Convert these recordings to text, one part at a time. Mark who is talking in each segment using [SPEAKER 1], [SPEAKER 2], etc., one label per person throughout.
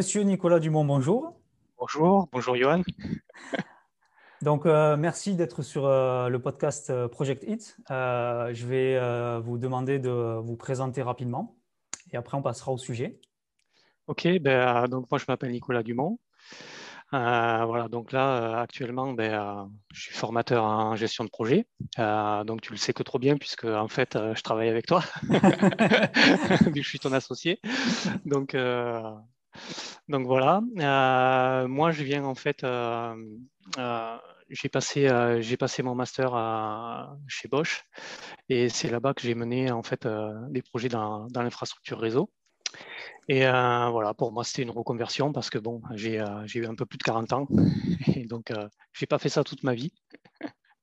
[SPEAKER 1] Monsieur Nicolas Dumont, bonjour.
[SPEAKER 2] Bonjour, bonjour Johan.
[SPEAKER 1] Donc, euh, merci d'être sur euh, le podcast euh, Project Hit. je vais vous demander de vous présenter rapidement et après on passera au sujet.
[SPEAKER 2] Ok, ben, donc moi je m'appelle Nicolas Dumont. voilà, donc là actuellement ben, je suis formateur en gestion de projet. donc tu le sais que trop bien puisque en fait je travaille avec toi. je suis ton associé. Donc donc voilà, euh, moi je viens en fait, euh, euh, j'ai passé, passé mon master chez Bosch et c'est là-bas que j'ai mené en fait des projets dans, l'infrastructure réseau. Et voilà, pour moi c'était une reconversion parce que bon, j'ai eu un peu plus de 40 ans et donc j'ai pas fait ça toute ma vie.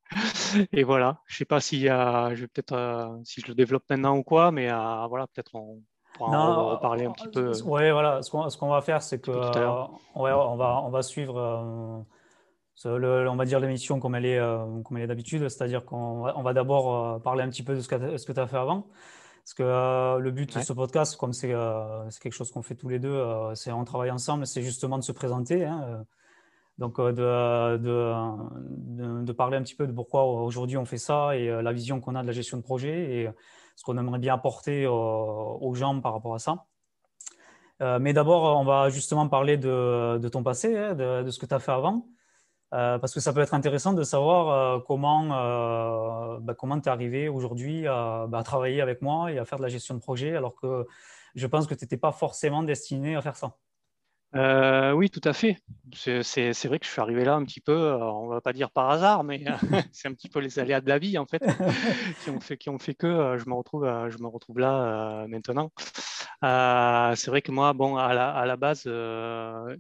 [SPEAKER 2] Et voilà, je sais pas si je vais peut-être si je le développe maintenant ou quoi, mais voilà, peut-être on, non, reparler un petit peu.
[SPEAKER 1] Oui, voilà. Ce qu'on va faire, c'est que euh, on, va, on va suivre, euh, on va dire l'émission comme elle est, euh, comme elle est d'habitude, c'est-à-dire qu'on va, on va d'abord parler un petit peu de ce que, ce que tu as fait avant. Parce que le but de ce podcast, comme c'est quelque chose qu'on fait tous les deux, c'est on travaille ensemble, c'est justement de se présenter. Hein, donc, de, de, de, parler un petit peu de pourquoi aujourd'hui on fait ça et la vision qu'on a de la gestion de projet. Et, ce qu'on aimerait bien apporter aux gens par rapport à ça. Euh, mais d'abord, on va justement parler de, ton passé, hein, de, ce que tu as fait avant, euh, parce que ça peut être intéressant de savoir euh, comment bah, tu es arrivé aujourd'hui bah, à, travailler avec moi et à faire de la gestion de projet, alors que je pense que tu n'étais pas forcément destiné à faire ça.
[SPEAKER 2] Euh, oui, tout à fait. C'est vrai que je suis arrivé là un petit peu, euh, on va pas dire par hasard, mais c'est un petit peu les aléas de la vie en fait qui ont fait, qui ont fait que euh, je me retrouve, je me retrouve là maintenant. c'est vrai que moi, bon, à la, à la base,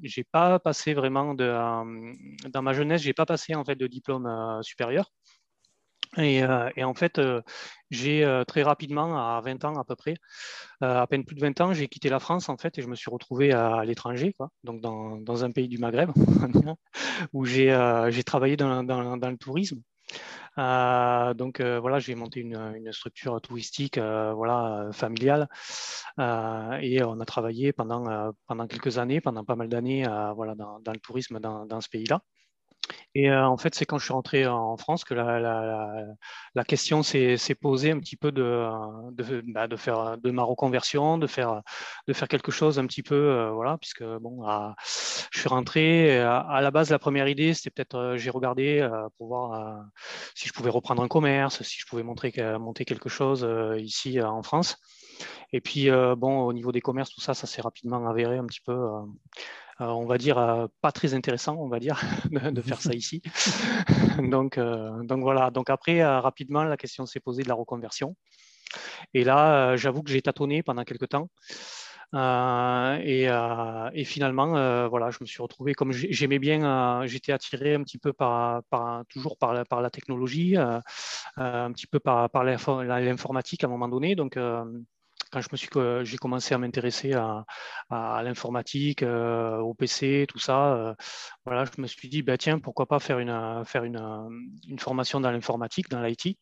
[SPEAKER 2] j'ai pas passé vraiment de, dans ma jeunesse, j'ai pas passé en fait de diplôme supérieur. Euh, et, en fait, euh, j'ai euh, très rapidement, à 20 ans à peu près, à peine plus de 20 ans, j'ai quitté la France en fait et je me suis retrouvé à, l'étranger, donc dans, un pays du Maghreb, où j'ai travaillé dans, le tourisme. donc voilà, j'ai monté une, structure touristique voilà, familiale et on a travaillé pendant, pendant quelques années, pendant pas mal d'années voilà, dans, le tourisme dans ce pays-là. Et euh, en fait, c'est quand je suis rentré en France que la, question s'est posée un petit peu de, bah, de, faire de ma reconversion, de faire, de faire quelque chose un petit peu, euh, voilà, puisque bon, je suis rentré. À, la base, la première idée, c'était peut-être, euh, j'ai regardé pour voir si je pouvais reprendre un commerce, si je pouvais montrer, monter quelque chose ici en France. Et puis, bon, au niveau des commerces, tout ça, ça s'est rapidement avéré un petit peu euh, on va dire, euh, pas très intéressant, on va dire, de, faire ça ici. donc, euh, donc voilà. Donc après, rapidement, la question s'est posée de la reconversion. Et là, j'avoue que j'ai tâtonné pendant quelques temps. et, finalement, voilà, je me suis retrouvé comme j'aimais bien, j'étais attiré un petit peu par, toujours par la, par la technologie, un petit peu par, par l'informatique à un moment donné. Donc, quand je me suis, j'ai commencé à m'intéresser à, l'informatique, euh, au PC, tout ça, euh, voilà, je me suis dit, bah, tiens, pourquoi pas faire une, faire une, une formation dans l'informatique, dans l'IT.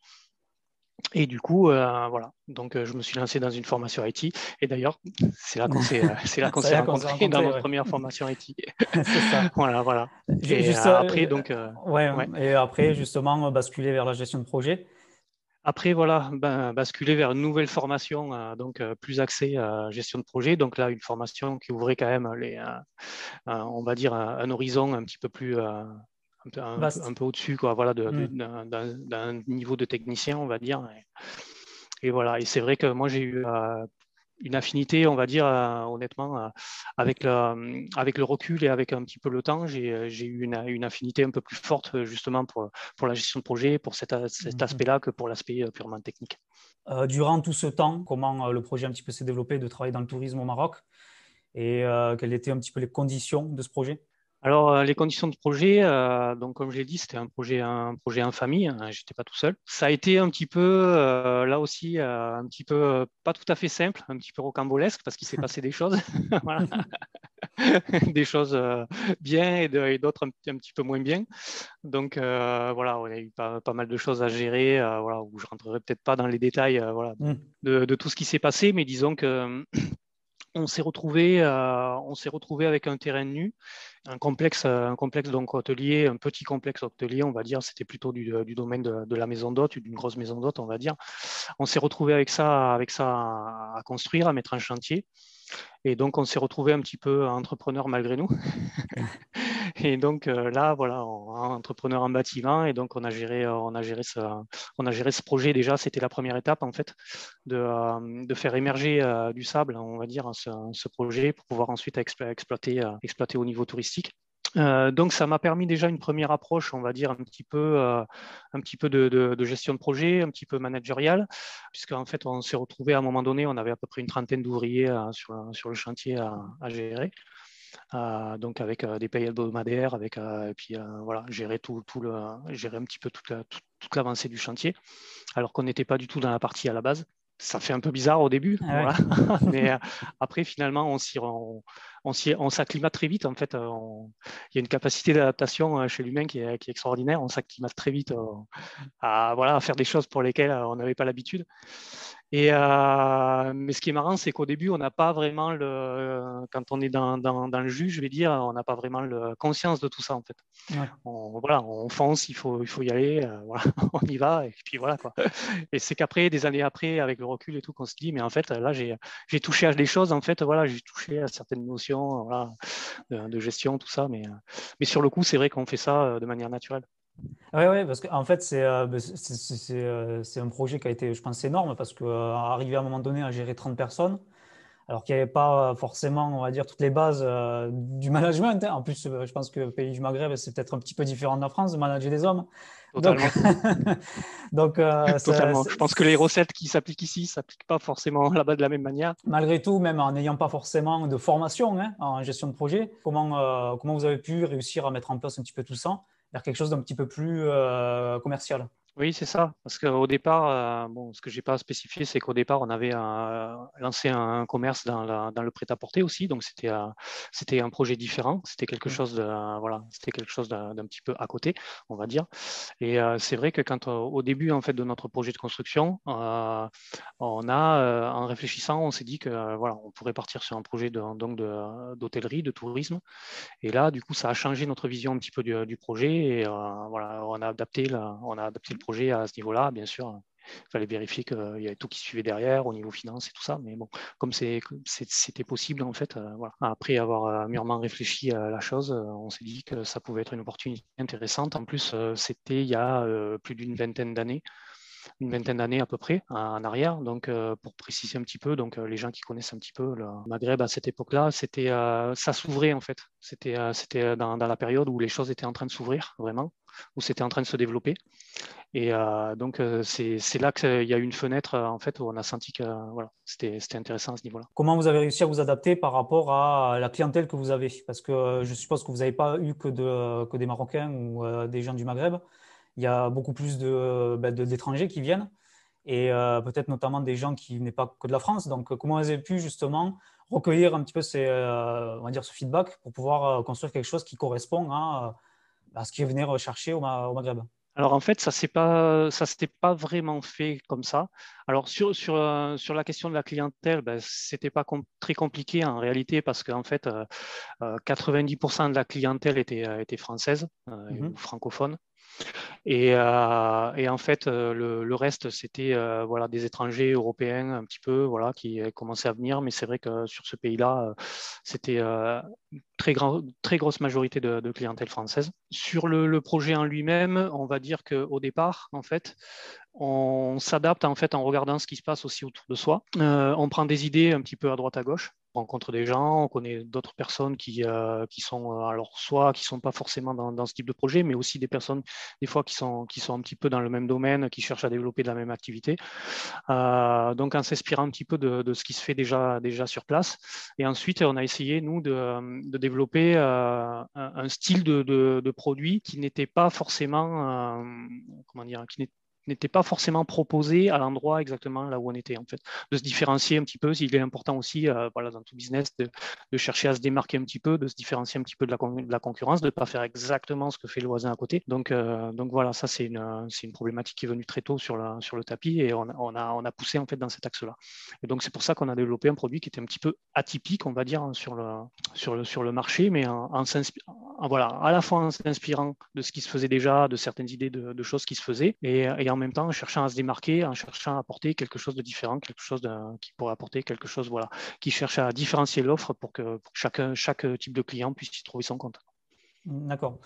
[SPEAKER 2] Et du coup, euh, voilà, donc je me suis lancé dans une formation IT. Et d'ailleurs, c'est là qu'on s'est, c'est là qu'on s'est rencontrés dans notre première formation IT. c'est ça. voilà, voilà.
[SPEAKER 1] Et après, donc, ouais, Et après, justement, basculer vers la gestion de projet.
[SPEAKER 2] Après, voilà, ben, basculer vers une nouvelle formation, euh, donc euh, plus axée à gestion de projet. Donc là, une formation qui ouvrait quand même les, euh, on va dire, un, horizon un petit peu plus, un, peu, au-dessus, quoi, voilà, mmh. d'un niveau de technicien, on va dire. Et, et voilà. Et c'est vrai que moi, j'ai eu une affinité, on va dire, euh, honnêtement, euh, avec, le, euh, avec le recul et avec un petit peu le temps, j'ai eu une, une, affinité un peu plus forte justement pour, pour la gestion de projet, pour cet, cet mmh aspect-là que pour l'aspect purement technique.
[SPEAKER 1] durant tout ce temps, comment le projet un petit peu s'est développé de travailler dans le tourisme au Maroc et quelles étaient un petit peu les conditions de ce projet?
[SPEAKER 2] Alors, euh, les conditions de projet, euh, donc comme je l'ai dit, c'était un projet, un projet en famille, hein, je n'étais pas tout seul. Ça a été un petit peu, euh, là aussi, un petit peu, pas tout à fait simple, un petit peu rocambolesque, parce qu'il s'est passé des choses, des choses bien et d'autres un, petit peu moins bien. Donc, voilà, on a eu pas, mal de choses à gérer, voilà, où je ne rentrerai peut-être pas dans les détails voilà, mmh. de, de, tout ce qui s'est passé, mais disons que on s'est retrouvé, euh, on s'est retrouvé avec un terrain nu, un complexe, un complexe donc hôtelier, un petit complexe hôtelier, on va dire. C'était plutôt du, domaine de, la maison d'hôte, d'une grosse maison d'hôte, on va dire. On s'est retrouvé avec ça, avec ça à, construire, à mettre en chantier. Et donc, on s'est retrouvé un petit peu entrepreneur malgré nous. et donc euh, là, voilà, entrepreneur en bâtiment. Et donc, on a géré, on a géré, ce, on a géré ce projet déjà. C'était la première étape, en fait, de, euh, de faire émerger euh, du sable, on va dire, ce, ce, projet pour pouvoir ensuite exploiter, exploiter au niveau touristique. Euh, donc ça m'a permis déjà une première approche, on va dire un petit peu, euh, de, gestion de projet, un petit peu managériale, puisqu'en fait on s'est retrouvé à un moment donné, on avait à peu près une trentaine d'ouvriers euh, sur, le chantier à, gérer. donc avec des payes hebdomadaires, avec et puis voilà, gérer tout, tout, le, gérer un petit peu toute, l'avancée du chantier, alors qu'on n'était pas du tout dans la partie à la base ça fait un peu bizarre au début, ah mais après finalement on s'y on, s'acclimate très vite. En fait, euh, il y a une capacité d'adaptation euh, chez l'humain qui est, extraordinaire. On s'acclimate très vite euh, à, voilà, à faire des choses pour lesquelles on n'avait pas l'habitude. Et, mais ce qui est marrant, c'est qu'au début, on n'a pas vraiment le, quand on est dans, dans, le jus, je vais dire, on n'a pas vraiment le, conscience de tout ça en fait. On, voilà, on fonce, il faut, il faut y aller, voilà, on y va et puis voilà quoi. Et c'est qu'après, des années après, avec le recul et tout, qu'on se dit, mais en fait, là, j'ai touché à des choses, en fait, voilà, j'ai touché à certaines notions de, gestion, tout ça. Mais, euh, mais sur le coup, c'est vrai qu'on fait ça euh, de manière naturelle.
[SPEAKER 1] Oui, ouais, parce qu'en fait, euh, bah, c'est un projet qui a été, je pense, énorme parce qu'arriver à un moment donné à gérer 30 personnes, alors qu'il n'y avait pas forcément, on va dire, toutes les bases du management. Hein. En plus, je pense que le pays du Maghreb, c'est peut-être un petit peu différent de la France de manager des hommes.
[SPEAKER 2] Totalement. Donc, euh, Je pense que les recettes qui s'appliquent ici ne s'appliquent pas forcément là-bas de la même manière.
[SPEAKER 1] Malgré tout, même en n'ayant pas forcément de formation hein, en gestion de projet, comment, euh, comment vous avez pu réussir à mettre en place un petit peu tout ça? Vers quelque chose d'un petit peu plus euh, commercial
[SPEAKER 2] oui, c'est ça. Parce qu'au départ, euh, bon, ce que je n'ai pas spécifié, c'est qu'au départ, on avait lancé un commerce dans, le prêt-à-porter aussi. Donc, c'était euh, c'était un projet différent. C'était quelque mmh. chose de voilà, c'était quelque chose d'un petit peu à côté, on va dire. Et euh, c'est vrai que quand au début en fait de notre projet de construction, on a en réfléchissant, on s'est dit que voilà, on pourrait partir sur un projet de, donc d'hôtellerie, de, tourisme. Et là, du coup, ça a changé notre vision un petit peu du, projet. Et voilà, on a adapté on a adapté le à ce niveau-là, bien sûr. Il fallait vérifier qu'il y avait tout qui suivait derrière au niveau finance et tout ça. Mais bon, comme c'était possible, en fait, euh, après avoir euh, mûrement réfléchi à la chose, euh, on s'est dit que ça pouvait être une opportunité intéressante. En plus, c'était il y a plus d'une vingtaine d'années une vingtaine d'années à peu près en arrière. Donc, pour préciser un petit peu, donc les gens qui connaissent un petit peu le Maghreb à cette époque-là, c'était ça s'ouvrait en fait. C'était c'était dans, dans, la période où les choses étaient en train de s'ouvrir vraiment, où c'était en train de se développer. Et euh, donc, euh, c'est là qu'il y a eu une fenêtre euh, en fait, où on a senti que voilà, c'était intéressant à ce niveau-là.
[SPEAKER 1] Comment vous avez réussi à vous adapter par rapport à la clientèle que vous avez? Parce que je suppose que vous n'avez pas eu que, de, que des Marocains ou des gens du Maghreb. Il y a beaucoup plus d'étrangers de, d'étrangers qui viennent et peut-être notamment des gens qui n'est pas que de la France. Donc, comment vous avez pu justement recueillir un petit peu ces, on va dire, ce feedback pour pouvoir construire quelque chose qui correspond à, à ce qu'ils venaient rechercher au Maghreb?
[SPEAKER 2] Alors en fait, ça ne pas, s'était pas vraiment fait comme ça. Alors sur, sur, euh, sur la question de la clientèle, ben, ce n'était pas très compliqué en réalité parce qu'en fait, 90% euh, euh, de la clientèle était, était française mmh ou francophone. Et, et, en fait, le, le reste, c'était voilà, des étrangers européens un petit peu voilà, qui commençaient à venir. Mais c'est vrai que sur ce pays-là, c'était très, très grosse majorité de, de clientèle française. Sur le, projet en lui-même, on va dire qu'au départ, en fait, on s'adapte en fait en regardant ce qui se passe aussi autour de soi. Euh, on prend des idées un petit peu à droite à gauche. On rencontre des gens, on connaît d'autres personnes qui, euh, qui sont euh, alors soit qui sont pas forcément dans, ce type de projet, mais aussi des personnes des fois qui sont qui sont un petit peu dans le même domaine, qui cherchent à développer de la même activité. donc en s'inspirant un petit peu de, ce qui se fait déjà déjà sur place. Et ensuite on a essayé nous de, développer un, style de, de, produit qui n'était pas forcément comment dire qui n'était pas forcément proposé à l'endroit exactement là où on était, en fait. De se différencier un petit peu, il est important aussi, euh, dans tout business, de, chercher à se démarquer un petit peu, de se différencier un petit peu de la, concurrence, de ne pas faire exactement ce que fait le voisin à côté. Donc, euh, donc voilà, ça, c'est une, problématique qui est venue très tôt sur, le tapis et on, a, poussé, en fait, dans cet axe-là. Et donc, c'est pour ça qu'on a développé un produit qui était un petit peu atypique, on va dire, sur le, sur le, marché, mais en, voilà, à la fois en s'inspirant de ce qui se faisait déjà, de certaines idées de, choses qui se faisaient, et, et, en même temps en cherchant à se démarquer, en cherchant à apporter quelque chose de différent, quelque chose qui pourrait apporter quelque chose, voilà, qui cherche à différencier l'offre pour que, chaque, chaque type de client puisse y trouver son compte.
[SPEAKER 1] D'accord.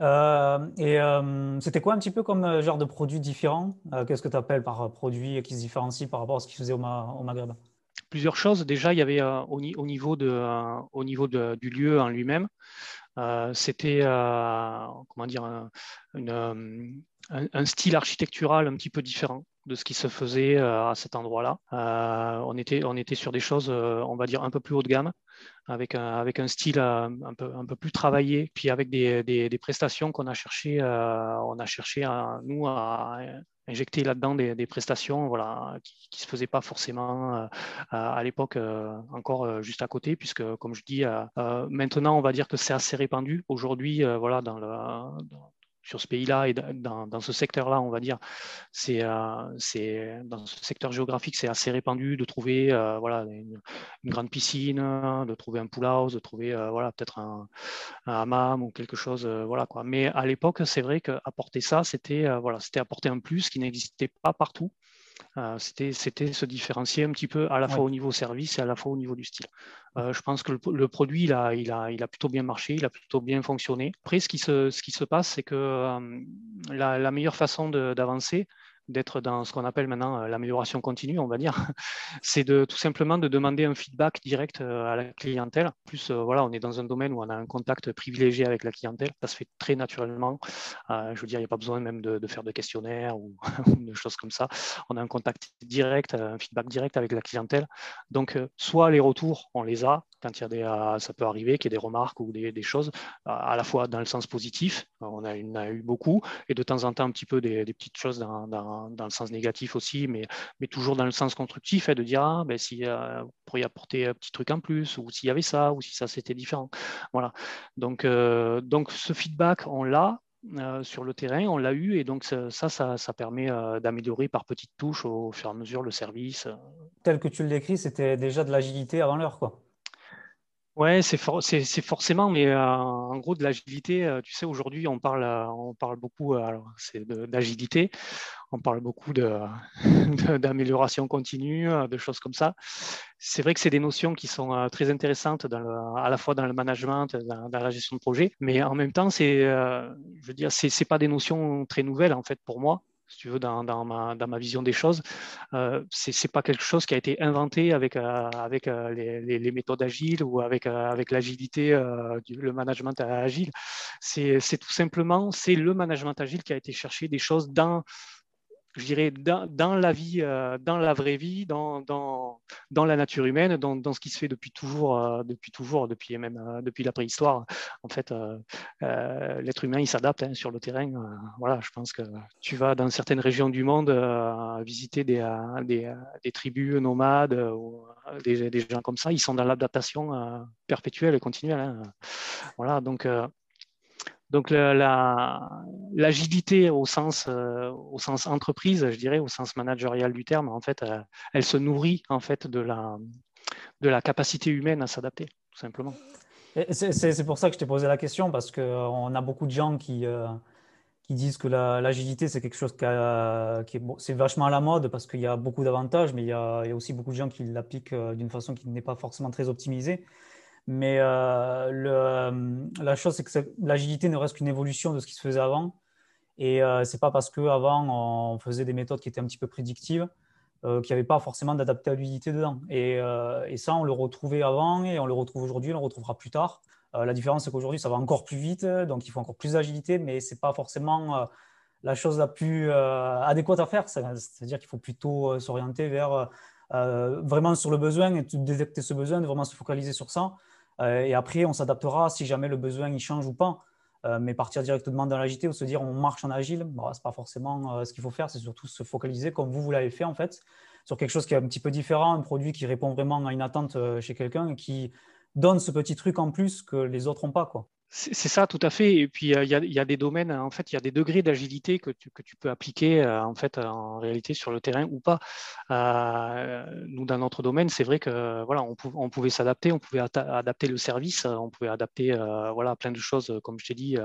[SPEAKER 1] Euh, et euh, c'était quoi un petit peu comme euh, genre de produit différent? Qu'est-ce que tu appelles par produit qui se différencie par rapport à ce qu'ils faisaient au, au Maghreb?
[SPEAKER 2] Plusieurs choses. Déjà, il y avait au, niveau, de, au niveau du lieu en lui-même, c'était comment dire, une, un, style architectural un petit peu différent de ce qui se faisait euh, à cet endroit-là. Euh, on, était, on était sur des choses, euh, on va dire, un peu plus haut de gamme, avec un, avec un style un, peu, un peu plus travaillé, puis avec des, des, prestations qu'on a cherché, on a cherché nous à injecter là-dedans des, prestations voilà, qui ne se faisaient pas forcément à l'époque encore juste à côté, puisque comme je dis, maintenant on va dire que c'est assez répandu. Aujourd'hui, voilà, dans le, sur ce pays-là et dans, ce secteur-là, on va dire, c'est euh, dans ce secteur géographique, c'est assez répandu de trouver euh, voilà, une, grande piscine, de trouver un pool house, de trouver euh, voilà, peut-être un, hammam ou quelque chose. voilà, quoi. Mais à l'époque, c'est vrai qu'apporter ça, c'était voilà, apporter un plus qui n'existait pas partout. Euh, c'était se différencier un petit peu à la fois au niveau service et à la fois au niveau du style. Euh, je pense que le, produit, il a, il, a, il a, plutôt bien marché, il a plutôt bien fonctionné. Après, ce qui se, ce qui se passe, c'est que euh, la, la, meilleure façon d'avancer, d'être dans ce qu'on appelle maintenant euh, l'amélioration continue, on va dire, c'est de tout simplement de demander un feedback direct euh, à la clientèle. plus, euh, voilà, on est dans un domaine où on a un contact privilégié avec la clientèle, ça se fait très naturellement. je veux dire, il n'y a pas besoin même de, faire de questionnaires ou, de choses comme ça. On a un contact direct, un feedback direct avec la clientèle. Donc, soit les retours, on les a, quand il y a des, ça peut arriver qu'il y ait des remarques ou des, choses, à la fois dans le sens positif, on a, a, eu beaucoup, et de temps en temps un petit peu des, petites choses dans le sens négatif aussi, mais, toujours dans le sens constructif, et de dire, ah, ben, si euh, vous pourriez apporter un petit truc en plus, ou s'il y avait ça, ou si ça c'était différent. Voilà. Donc, euh, donc ce feedback, on l'a, euh, sur le terrain, on l'a eu et donc ça, ça, ça, permet d'améliorer par petites touches au fur et à mesure le service.
[SPEAKER 1] Tel que tu le décris, c'était déjà de l'agilité avant l'heure, quoi.
[SPEAKER 2] Ouais, c'est forcément, mais en gros de l'agilité, tu sais, aujourd'hui on parle, on parle beaucoup alors c'est d'agilité on parle beaucoup d'amélioration continue, euh, de choses comme ça. C'est vrai que c'est des notions qui sont euh, très intéressantes à la fois dans le management, dans, la gestion de projet, mais en même temps, c'est, euh, je veux dire, c'est pas des notions très nouvelles en fait pour moi si tu veux, dans, ma, vision des choses. Euh, ce n'est pas quelque chose qui a été inventé avec, avec les, méthodes agiles ou avec, avec l'agilité, le management agile. C'est tout simplement, c'est le management agile qui a été chercher des choses dans je dirais, dans, la vie, euh, dans la vraie vie, dans, dans, dans la nature humaine, dans, dans, ce qui se fait depuis toujours, euh, depuis toujours, depuis même euh, depuis la préhistoire. En fait, l'être humain, il s'adapte hein, sur le terrain. voilà, je pense que tu vas dans certaines régions du monde visiter des, des, tribus nomades ou des, des, gens comme ça, ils sont dans l'adaptation perpétuelle et continuelle. Hein. Voilà, donc donc l'agilité au, sens, euh, au sens entreprise, je dirais, au sens managérial du terme, en fait, euh, elle, se nourrit en fait de la, capacité humaine à s'adapter, tout simplement.
[SPEAKER 1] C'est pour ça que je t'ai posé la question, parce qu'on a beaucoup de gens qui, euh, disent que l'agilité, c'est quelque chose qui, est, vachement à la mode, parce qu'il y a beaucoup d'avantages, mais il y, a, aussi beaucoup de gens qui l'appliquent d'une façon qui n'est pas forcément très optimisée. Mais euh, euh, la chose, c'est que l'agilité ne reste qu'une évolution de ce qui se faisait avant. Et euh, c'est pas parce qu'avant, on faisait des méthodes qui étaient un petit peu prédictives qu'il n'y avait pas forcément d'adaptabilité dedans. Et, et, ça, on le retrouvait avant et on le retrouve aujourd'hui, on le retrouvera plus tard. la différence, c'est qu'aujourd'hui, ça va encore plus vite, donc il faut encore plus d'agilité, mais ce n'est pas forcément la chose la plus adéquate à faire. C'est-à-dire qu'il faut plutôt s'orienter vers vraiment sur le besoin et détecter ce besoin, de vraiment se focaliser sur ça. Euh, et après, on s'adaptera si jamais le besoin il change ou pas. mais partir directement dans l'agilité ou se dire on marche en agile, ce n'est pas forcément ce qu'il faut faire, c'est surtout se focaliser comme vous, l'avez fait en fait, sur quelque chose qui est un petit peu différent, un produit qui répond vraiment à une attente chez quelqu'un et qui donne ce petit truc en plus que les autres n'ont pas.
[SPEAKER 2] C'est ça, tout à fait. Et puis, il y, a des domaines, en fait, il y a des degrés d'agilité que tu, peux appliquer en fait, en réalité sur le terrain ou pas. nous, dans notre domaine, c'est vrai que voilà, on, pouvait s'adapter, on pouvait adapter le service, on pouvait adapter voilà, plein de choses, comme je t'ai dit,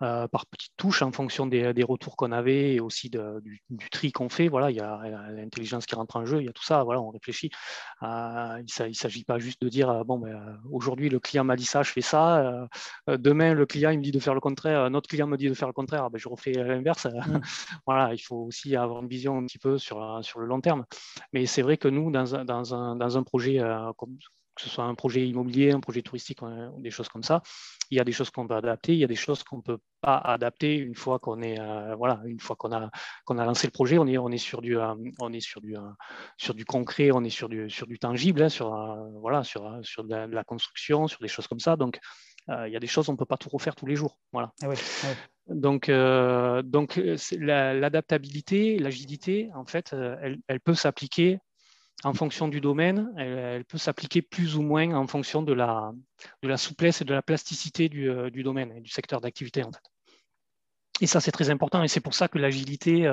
[SPEAKER 2] par petites touches en fonction des, retours qu'on avait et aussi du, tri qu'on fait. Voilà, il y a l'intelligence qui rentre en jeu, il y a tout ça. Voilà, on réfléchit. il ne s'agit pas juste de dire bon, ben, aujourd'hui, le client m'a dit ça, je fais ça euh, demain, le client il me dit de faire le contraire, notre client me dit de faire le contraire, ben, je refais l'inverse. Mm. voilà, il faut aussi avoir une vision un petit peu sur, euh, sur le long terme. Mais c'est vrai que nous, dans un, dans un, dans un projet euh, comme que ce soit un projet immobilier, un projet touristique, des choses comme ça. Il y a des choses qu'on peut adapter, il y a des choses qu'on ne peut pas adapter une fois qu'on est voilà, une fois qu'on a qu'on a lancé le projet, on est on est sur du on est sur du sur du concret, on est sur du sur du tangible, hein, sur voilà sur sur de la, construction, sur des choses comme ça. Donc euh, il y a des choses, on ne peut pas tout refaire tous les jours. Voilà. Ah donc, euh, donc l'adaptabilité, l'agilité, en fait, euh, elle, peut s'appliquer en fonction du domaine, elle, peut s'appliquer plus ou moins en fonction de la, de la souplesse et de la plasticité du, du domaine et du secteur d'activité. En fait. Et ça, c'est très important et c'est pour ça que l'agilité,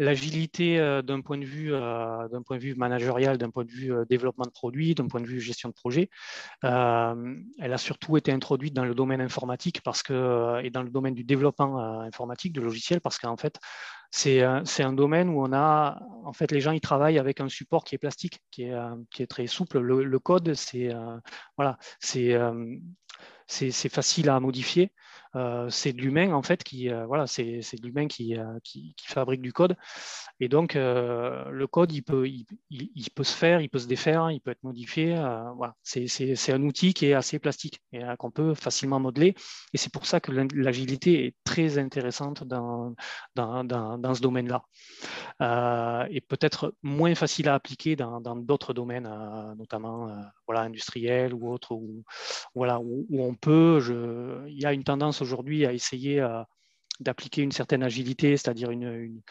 [SPEAKER 2] L'agilité euh, d'un point, de vue, euh, d'un point de vue managérial, d'un point de vue euh, développement de produits, d'un point de vue gestion de projet, elle a surtout été introduite dans le domaine informatique parce que, et dans le domaine du développement informatique, de logiciels, parce qu'en fait, c'est, un domaine où on a, en fait, les gens ils travaillent avec un support qui est plastique, qui est, qui est très souple. Le, code, c'est, voilà, c'est, facile à modifier. Euh, c'est de l'humain en fait qui euh, voilà c'est l'humain euh, qui, qui, fabrique du code. Et donc le code il peut il, peut se faire il peut se défaire il peut être modifié voilà. C'est un outil qui est assez plastique et qu'on peut facilement modeler. Et c'est pour ça que l'agilité est très intéressante dans dans, dans, ce domaine là et peut-être moins facile à appliquer dans d'autres domaines notamment voilà industriels ou autres où, voilà où, on peut il y a une tendance aujourd'hui à essayer euh, d'appliquer une certaine agilité, c'est-à-dire une,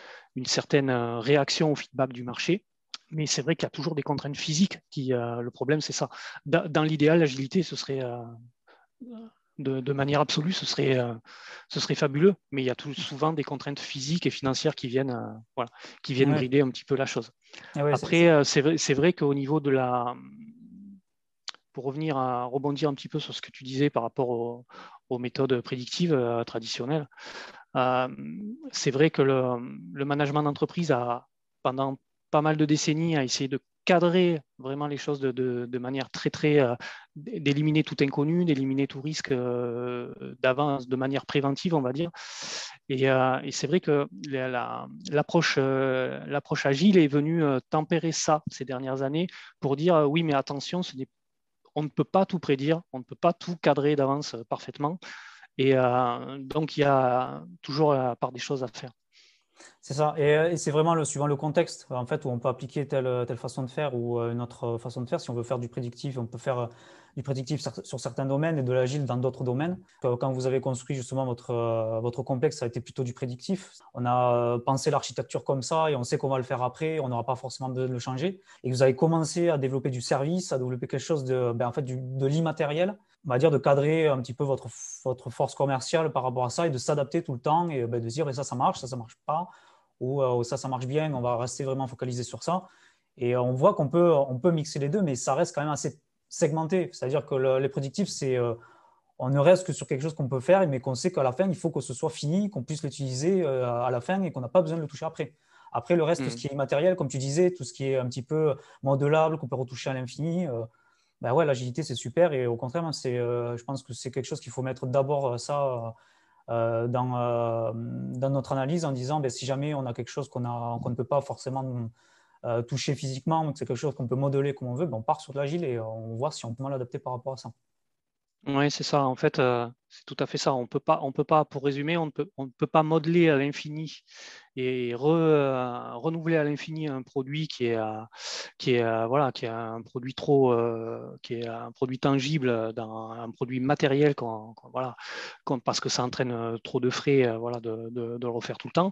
[SPEAKER 2] certaine euh, réaction au feedback du marché. Mais c'est vrai qu'il y a toujours des contraintes physiques. Qui, euh, le problème, c'est ça. Dans, l'idéal, l'agilité, ce serait de, manière absolue, ce serait, ce serait fabuleux. Mais il y a tout, souvent des contraintes physiques et financières qui viennent, voilà, qui viennent brider un petit peu la chose. Ah Après, c'est vrai, vrai qu'au niveau de la, pour revenir à rebondir un petit peu sur ce que tu disais par rapport aux, méthodes prédictives euh, traditionnelles, euh, c'est vrai que le, management d'entreprise a, pendant pas mal de décennies, a essayé de cadrer vraiment les choses de, manière très, très, euh, d'éliminer tout inconnu, d'éliminer tout risque d'avance, de manière préventive, on va dire. Et, c'est vrai que l'approche agile est venue tempérer ça ces dernières années pour dire oui, mais attention, ce n'est on ne peut pas tout prédire, on ne peut pas tout cadrer d'avance parfaitement. Et euh, donc, il y a toujours la part des choses à faire.
[SPEAKER 1] C'est ça, et, c'est vraiment suivant le contexte, en fait, où on peut appliquer telle, telle façon de faire ou euh, une autre façon de faire. Si on veut faire du prédictif, on peut faire du prédictif sur certains domaines et de l'agile dans d'autres domaines. Euh, quand vous avez construit justement votre, euh, votre complexe, ça a été plutôt du prédictif. On a euh, pensé l'architecture comme ça et on sait qu'on va le faire après, on n'aura pas forcément besoin de le changer. Et vous avez commencé à développer du service, à développer quelque chose de, ben, en fait, de l'immatériel, on va dire de cadrer un petit peu votre, votre force commerciale par rapport à ça et de s'adapter tout le temps et ben, de dire ça, ça marche, ça, ça marche pas, ou ça, ça marche bien, on va rester vraiment focalisé sur ça. Et on voit qu'on peut, on peut mixer les deux, mais ça reste quand même assez segmenté. C'est-à-dire que les prédictifs, c'est euh, on ne reste que sur quelque chose qu'on peut faire, mais qu'on sait qu'à la fin, il faut que ce soit fini, qu'on puisse l'utiliser euh, à la fin et qu'on n'a pas besoin de le toucher après. Après, le reste, tout ce mm. qui est immatériel, comme tu disais, tout ce qui est un petit peu modelable, qu'on peut retoucher à l'infini, euh, ben ouais, l'agilité, c'est super. Et au contraire, c'est, je pense que c'est quelque chose qu'il faut mettre d'abord ça dans, dans, notre analyse en disant, ben, si jamais on a quelque chose qu'on, a, qu'on ne peut pas forcément euh, toucher physiquement, c'est quelque chose qu'on peut modeler comme on veut, on part sur de l'agile et on voit si on peut l'adapter par rapport à ça.
[SPEAKER 2] Oui, c'est ça. En fait, c'est tout à fait ça. On peut pas, on peut pas, pour résumer, on ne peut, on ne peut pas modeler à l'infini et renouveler à l'infini un produit qui est, qui est, voilà, qui est un produit trop, qui est un produit tangible, un produit matériel, voilà, parce que ça entraîne trop de frais, voilà, de, le refaire tout le temps.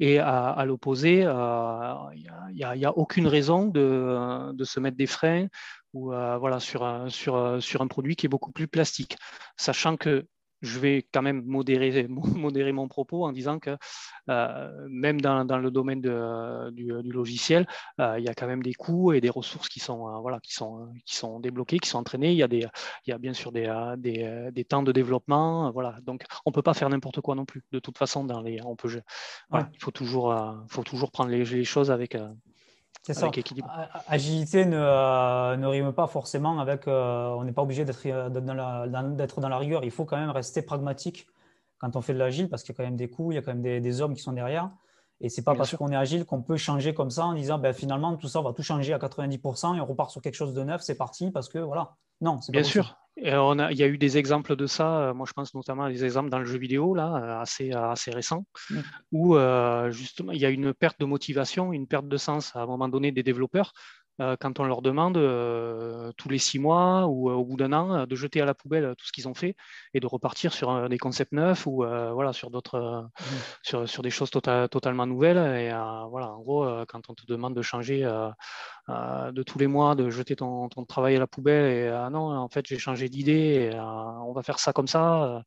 [SPEAKER 2] Et à, l'opposé, il n'y a, aucune raison de se mettre des freins ou voilà, sur, un, sur, sur un produit qui est beaucoup plus plastique, sachant que je vais quand même modérer, modérer mon propos en disant que euh, même dans, dans, le domaine de, du, du, logiciel, euh, il y a quand même des coûts et des ressources qui sont, euh, voilà, qui sont, qui sont débloqués, qui sont entraînés. Il y a, des, il y a bien sûr des, des, des temps de développement. Voilà. Donc, on ne peut pas faire n'importe quoi non plus. De toute façon, dans les, on peut, voilà, il faut toujours, faut toujours prendre les, les choses avec,
[SPEAKER 1] c'est ça. Agilité ne, euh, ne, rime pas forcément avec. Euh, on n'est pas obligé d'être euh, dans, la, dans la rigueur. Il faut quand même rester pragmatique quand on fait de l'agile parce qu'il y a quand même des coûts, il y a quand même des, des hommes qui sont derrière. Et c'est pas parce qu'on est agile qu'on peut changer comme ça en disant ben, finalement tout ça on va tout changer à 90% et on repart sur quelque chose de neuf, c'est parti parce que voilà. Non, c'est
[SPEAKER 2] bien sûr. Et on a, il y a eu des exemples de ça. Euh, moi, je pense notamment à des exemples dans le jeu vidéo là, euh, assez assez récents, mm. où euh, justement il y a une perte de motivation, une perte de sens à un moment donné des développeurs euh, quand on leur demande euh, tous les six mois ou euh, au bout d'un an de jeter à la poubelle tout ce qu'ils ont fait et de repartir sur des concepts neufs ou voilà sur d'autres mmh. sur, sur, des choses tota-, totalement nouvelles et voilà en gros quand on te demande de changer de tous les mois de jeter ton, ton travail à la poubelle et ah non en fait j'ai changé d'idée on va faire ça comme ça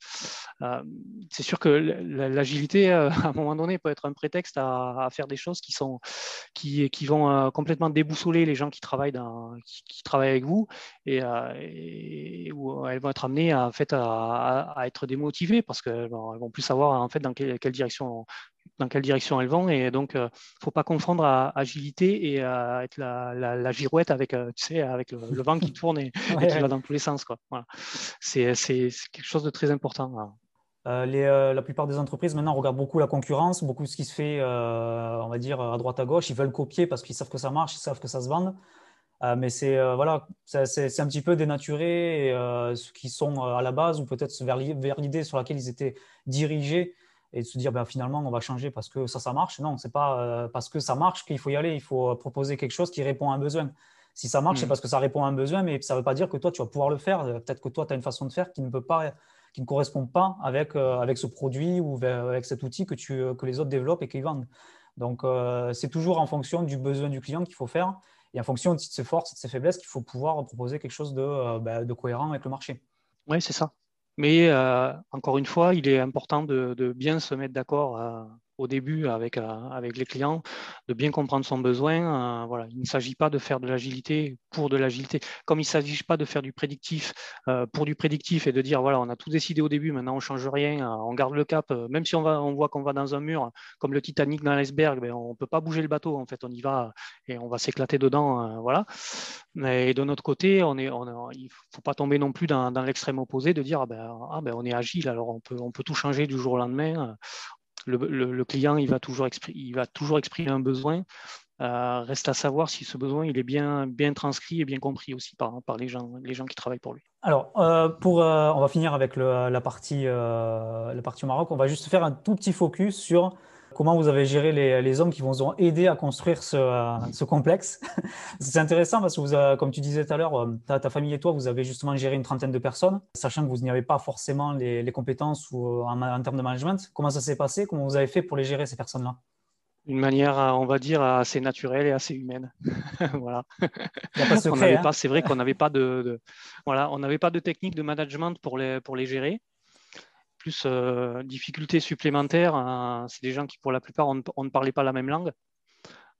[SPEAKER 2] c'est sûr que l'agilité à un moment donné peut être un prétexte à, à faire des choses qui sont qui, qui vont complètement déboussoler les gens qui travaillent, dans, qui, travaillent avec vous et, euh, où elles vont être amenées à, en fait, à, être démotivées parce qu'elles ne vont plus savoir en fait, dans quelle, direction dans quelle direction elles vont. Et donc, il euh, ne faut pas confondre à agilité et à être la, la, girouette avec, euh, tu sais, avec le, vent qui tourne et, qui va dans tous les sens. Quoi. Voilà. C'est, quelque chose de très important.
[SPEAKER 1] Les, la plupart des entreprises maintenant regardent beaucoup la concurrence, beaucoup ce qui se fait, on va dire, à droite à gauche. Ils veulent copier parce qu'ils savent que ça marche, ils savent que ça se vend. Euh, mais c'est voilà, c'est un petit peu dénaturé ceux qui sont à la base ou peut-être vers, l'idée sur laquelle ils étaient dirigés et de se dire ben, finalement on va changer parce que ça ça marche. Non, c'est pas parce que ça marche qu'il faut y aller. Il faut proposer quelque chose qui répond à un besoin. Si ça marche, c'est mmh. parce que ça répond à un besoin, mais ça ne veut pas dire que toi tu vas pouvoir le faire. Peut-être que toi tu as une façon de faire qui ne peut pas qui ne correspond pas avec, avec ce produit ou avec cet outil que, tu, que les autres développent et qu'ils vendent. Donc, c'est toujours en fonction du besoin du client qu'il faut faire et en fonction de ses forces et de ses faiblesses qu'il faut pouvoir proposer quelque chose de, euh, bah, de cohérent avec le marché.
[SPEAKER 2] Oui, c'est ça. Mais euh, encore une fois, il est important de, de bien se mettre d'accord euh, au début avec, euh, avec les clients, de bien comprendre son besoin. Euh, voilà. Il ne s'agit pas de faire de l'agilité pour de l'agilité. Comme il ne s'agit pas de faire du prédictif euh, pour du prédictif et de dire, voilà, on a tout décidé au début, maintenant on ne change rien, on garde le cap, même si on, va, on voit qu'on va dans un mur, comme le Titanic dans l'iceberg, ben, on ne peut pas bouger le bateau, en fait, on y va et on va s'éclater dedans. voilà. Et de notre côté, on est, on il ne faut pas tomber non plus dans, l'extrême opposé de dire, ah ben, ah ben, on est agile, alors on peut, on peut tout changer du jour au lendemain le, client il va, toujours exprimer un besoin. Euh, reste à savoir si ce besoin il est bien, bien transcrit et bien compris aussi par, par les, gens, les gens qui travaillent pour lui.
[SPEAKER 1] Alors, euh, pour, euh, on va finir avec la, partie, la partie au Maroc. On va juste faire un tout petit focus sur comment vous avez géré les, hommes qui vous ont aidé à construire ce, complexe? C'est intéressant parce que, vous, comme tu disais tout à l'heure, euh, ta, famille et toi, vous avez justement géré une trentaine de personnes, sachant que vous n'y avez pas forcément les, compétences ou, euh, en, termes de management. Comment ça s'est passé? Comment vous avez fait pour les gérer, ces personnes-là?
[SPEAKER 2] D'une manière, euh, on va dire, assez naturelle et assez humaine. voilà.
[SPEAKER 1] Hein.
[SPEAKER 2] c'est vrai qu'on n'avait pas de, voilà, on n'avait pas de technique de management pour les, pour les gérer plus euh, difficultés supplémentaires, hein, c'est des gens qui, pour la plupart, on, ne parlait pas la même langue.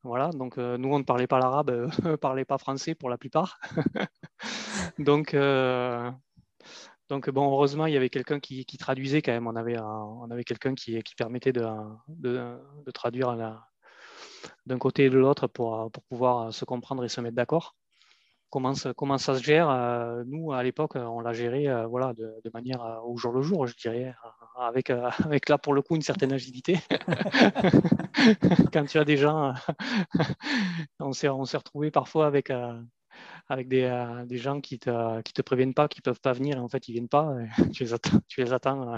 [SPEAKER 2] Voilà, donc euh, nous, on ne parlait pas l'arabe, eux ne parlaient pas français pour la plupart. donc, euh, donc, bon, heureusement, il y avait quelqu'un qui, traduisait quand même. On avait, on avait quelqu'un qui, qui, permettait de, de, traduire d'un côté et de l'autre pour, pour pouvoir se comprendre et se mettre d'accord comment ça, comment ça se gère. Euh, nous, à l'époque, on l'a géré euh, voilà, de, manière euh, au jour le jour, je dirais, avec, avec là, pour le coup, une certaine agilité. Quand tu as des gens, on s'est retrouvé parfois avec, avec des, des gens qui te, qui te préviennent pas, qui peuvent pas venir, et en fait, ils viennent pas. tu les attends, tu les attends,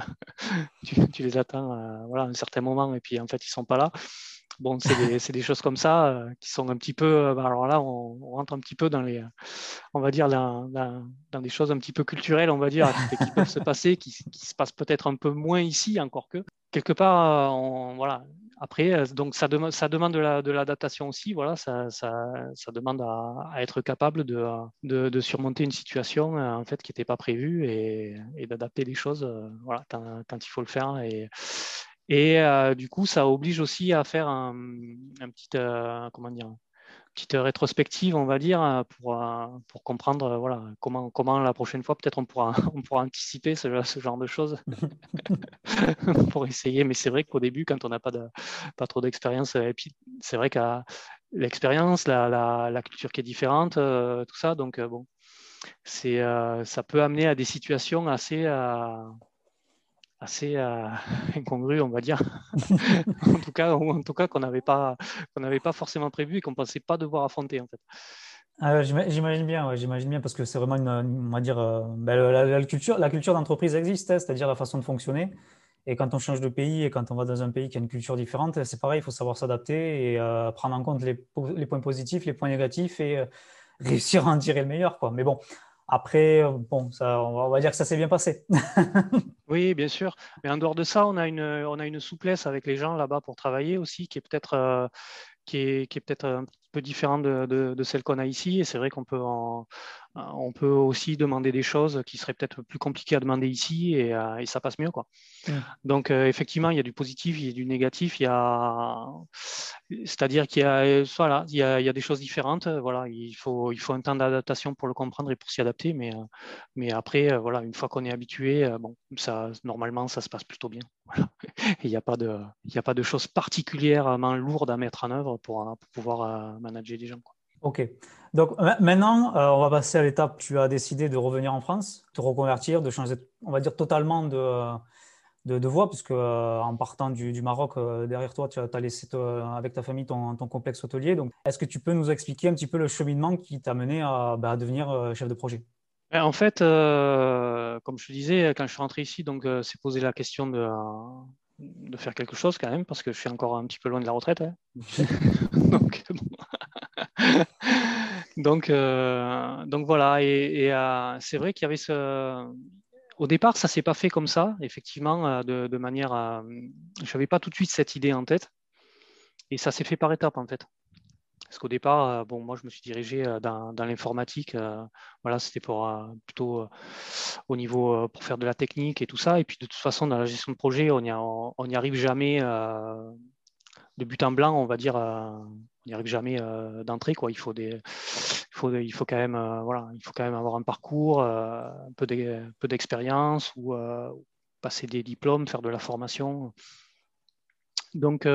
[SPEAKER 2] tu, les attends voilà, à un certain moment, et puis en fait, ils sont pas là. Bon, c'est des, des, choses comme ça euh, qui sont un petit peu. Euh, bah, alors là, on, rentre un petit peu dans les, on va dire, dans, dans, des choses un petit peu culturelles, on va dire, qui, peuvent se passer, qui, qui se passent peut-être un peu moins ici encore que. Quelque part, euh, on, voilà. Après, donc ça, demande, ça demande de l'adaptation aussi. Voilà, ça, ça, ça demande à, être capable de, de, de, surmonter une situation en fait qui n'était pas prévue et, et d'adapter les choses. Voilà, quand, quand, il faut le faire et et euh, du coup, ça oblige aussi à faire un, petit, euh, comment dire, une petite rétrospective, on va dire, pour, euh, pour comprendre voilà, comment, comment la prochaine fois, peut-être on pourra, on pourra anticiper ce, ce genre de choses pour essayer. Mais c'est vrai qu'au début, quand on n'a pas, de, pas trop d'expérience, et puis c'est vrai qu'à l'expérience, la, la, la, culture qui est différente, tout ça, donc bon, c'est, ça peut amener à des situations assez assez euh, incongru, on va dire. en tout cas, en tout cas qu'on n'avait pas, qu'on n'avait pas forcément prévu et qu'on pensait pas devoir affronter en fait.
[SPEAKER 1] Ah, j'imagine bien, j'imagine bien parce que c'est vraiment une, on va dire, euh, ben, la, culture, la culture d'entreprise existe, hein, c'est-à-dire la façon de fonctionner. Et quand on change de pays et quand on va dans un pays qui a une culture différente, c'est pareil, il faut savoir s'adapter et euh, prendre en compte les, les, points positifs, les points négatifs et réussir à en tirer le meilleur. Quoi. Mais bon, après, bon, on, va, dire que ça s'est bien passé.
[SPEAKER 2] oui, bien sûr. Mais en dehors de ça, on a une, on a une souplesse avec les gens là-bas pour travailler aussi qui est peut-être euh, qui est, qui est peut-être un peu différente de, de, celle qu'on a ici. Et c'est vrai qu'on peut en, on peut aussi demander des choses qui seraient peut-être plus compliquées à demander ici et, euh, ça passe mieux. Quoi. Donc, euh, effectivement, il y a du positif, il y a du négatif. Il y a... C'est-à-dire qu'il y a, voilà, il y a, il y a, des choses différentes. Voilà, il, faut, il faut un temps d'adaptation pour le comprendre et pour s'y adapter. Mais, mais après, voilà, une fois qu'on est habitué, bon, ça, normalement, ça se passe plutôt bien. il n'y a, pas de, il a pas de choses particulièrement lourdes à mettre en œuvre pour, pour pouvoir manager des gens. Quoi.
[SPEAKER 1] Ok. Donc maintenant, euh, on va passer à l'étape. Tu as décidé de revenir en France, de reconvertir, de changer, on va dire totalement de, de, voie, puisque euh, en partant du, Maroc, euh, derrière toi, tu as, laissé avec ta famille ton, complexe hôtelier. Donc, est-ce que tu peux nous expliquer un petit peu le cheminement qui t'a mené à, bah, devenir chef de projet?
[SPEAKER 2] Ben, En fait, comme je te disais, quand je suis rentré ici, donc c'est posé la question de, de faire quelque chose quand même, parce que je suis encore un petit peu loin de la retraite. Hein. donc, donc, euh, donc voilà, et, euh, c'est vrai qu'il y avait ce. Au départ, ça s'est pas fait comme ça, effectivement, euh, de, manière. Je n'avais pas tout de suite cette idée en tête, et ça s'est fait par étapes en fait. Parce qu'au départ, bon, moi, je me suis dirigé dans, l'informatique. voilà, c'était pour plutôt au niveau pour faire de la technique et tout ça. Et puis, de toute façon, dans la gestion de projet, on n'y arrive jamais de but en blanc, on va dire on n'y arrive jamais euh, d'entrée. Quoi. Il, faut des, il, faut, il, faut quand même, euh, voilà, il faut quand même avoir un parcours, euh, un peu d'expérience ou passer des diplômes, faire de la formation. Donc,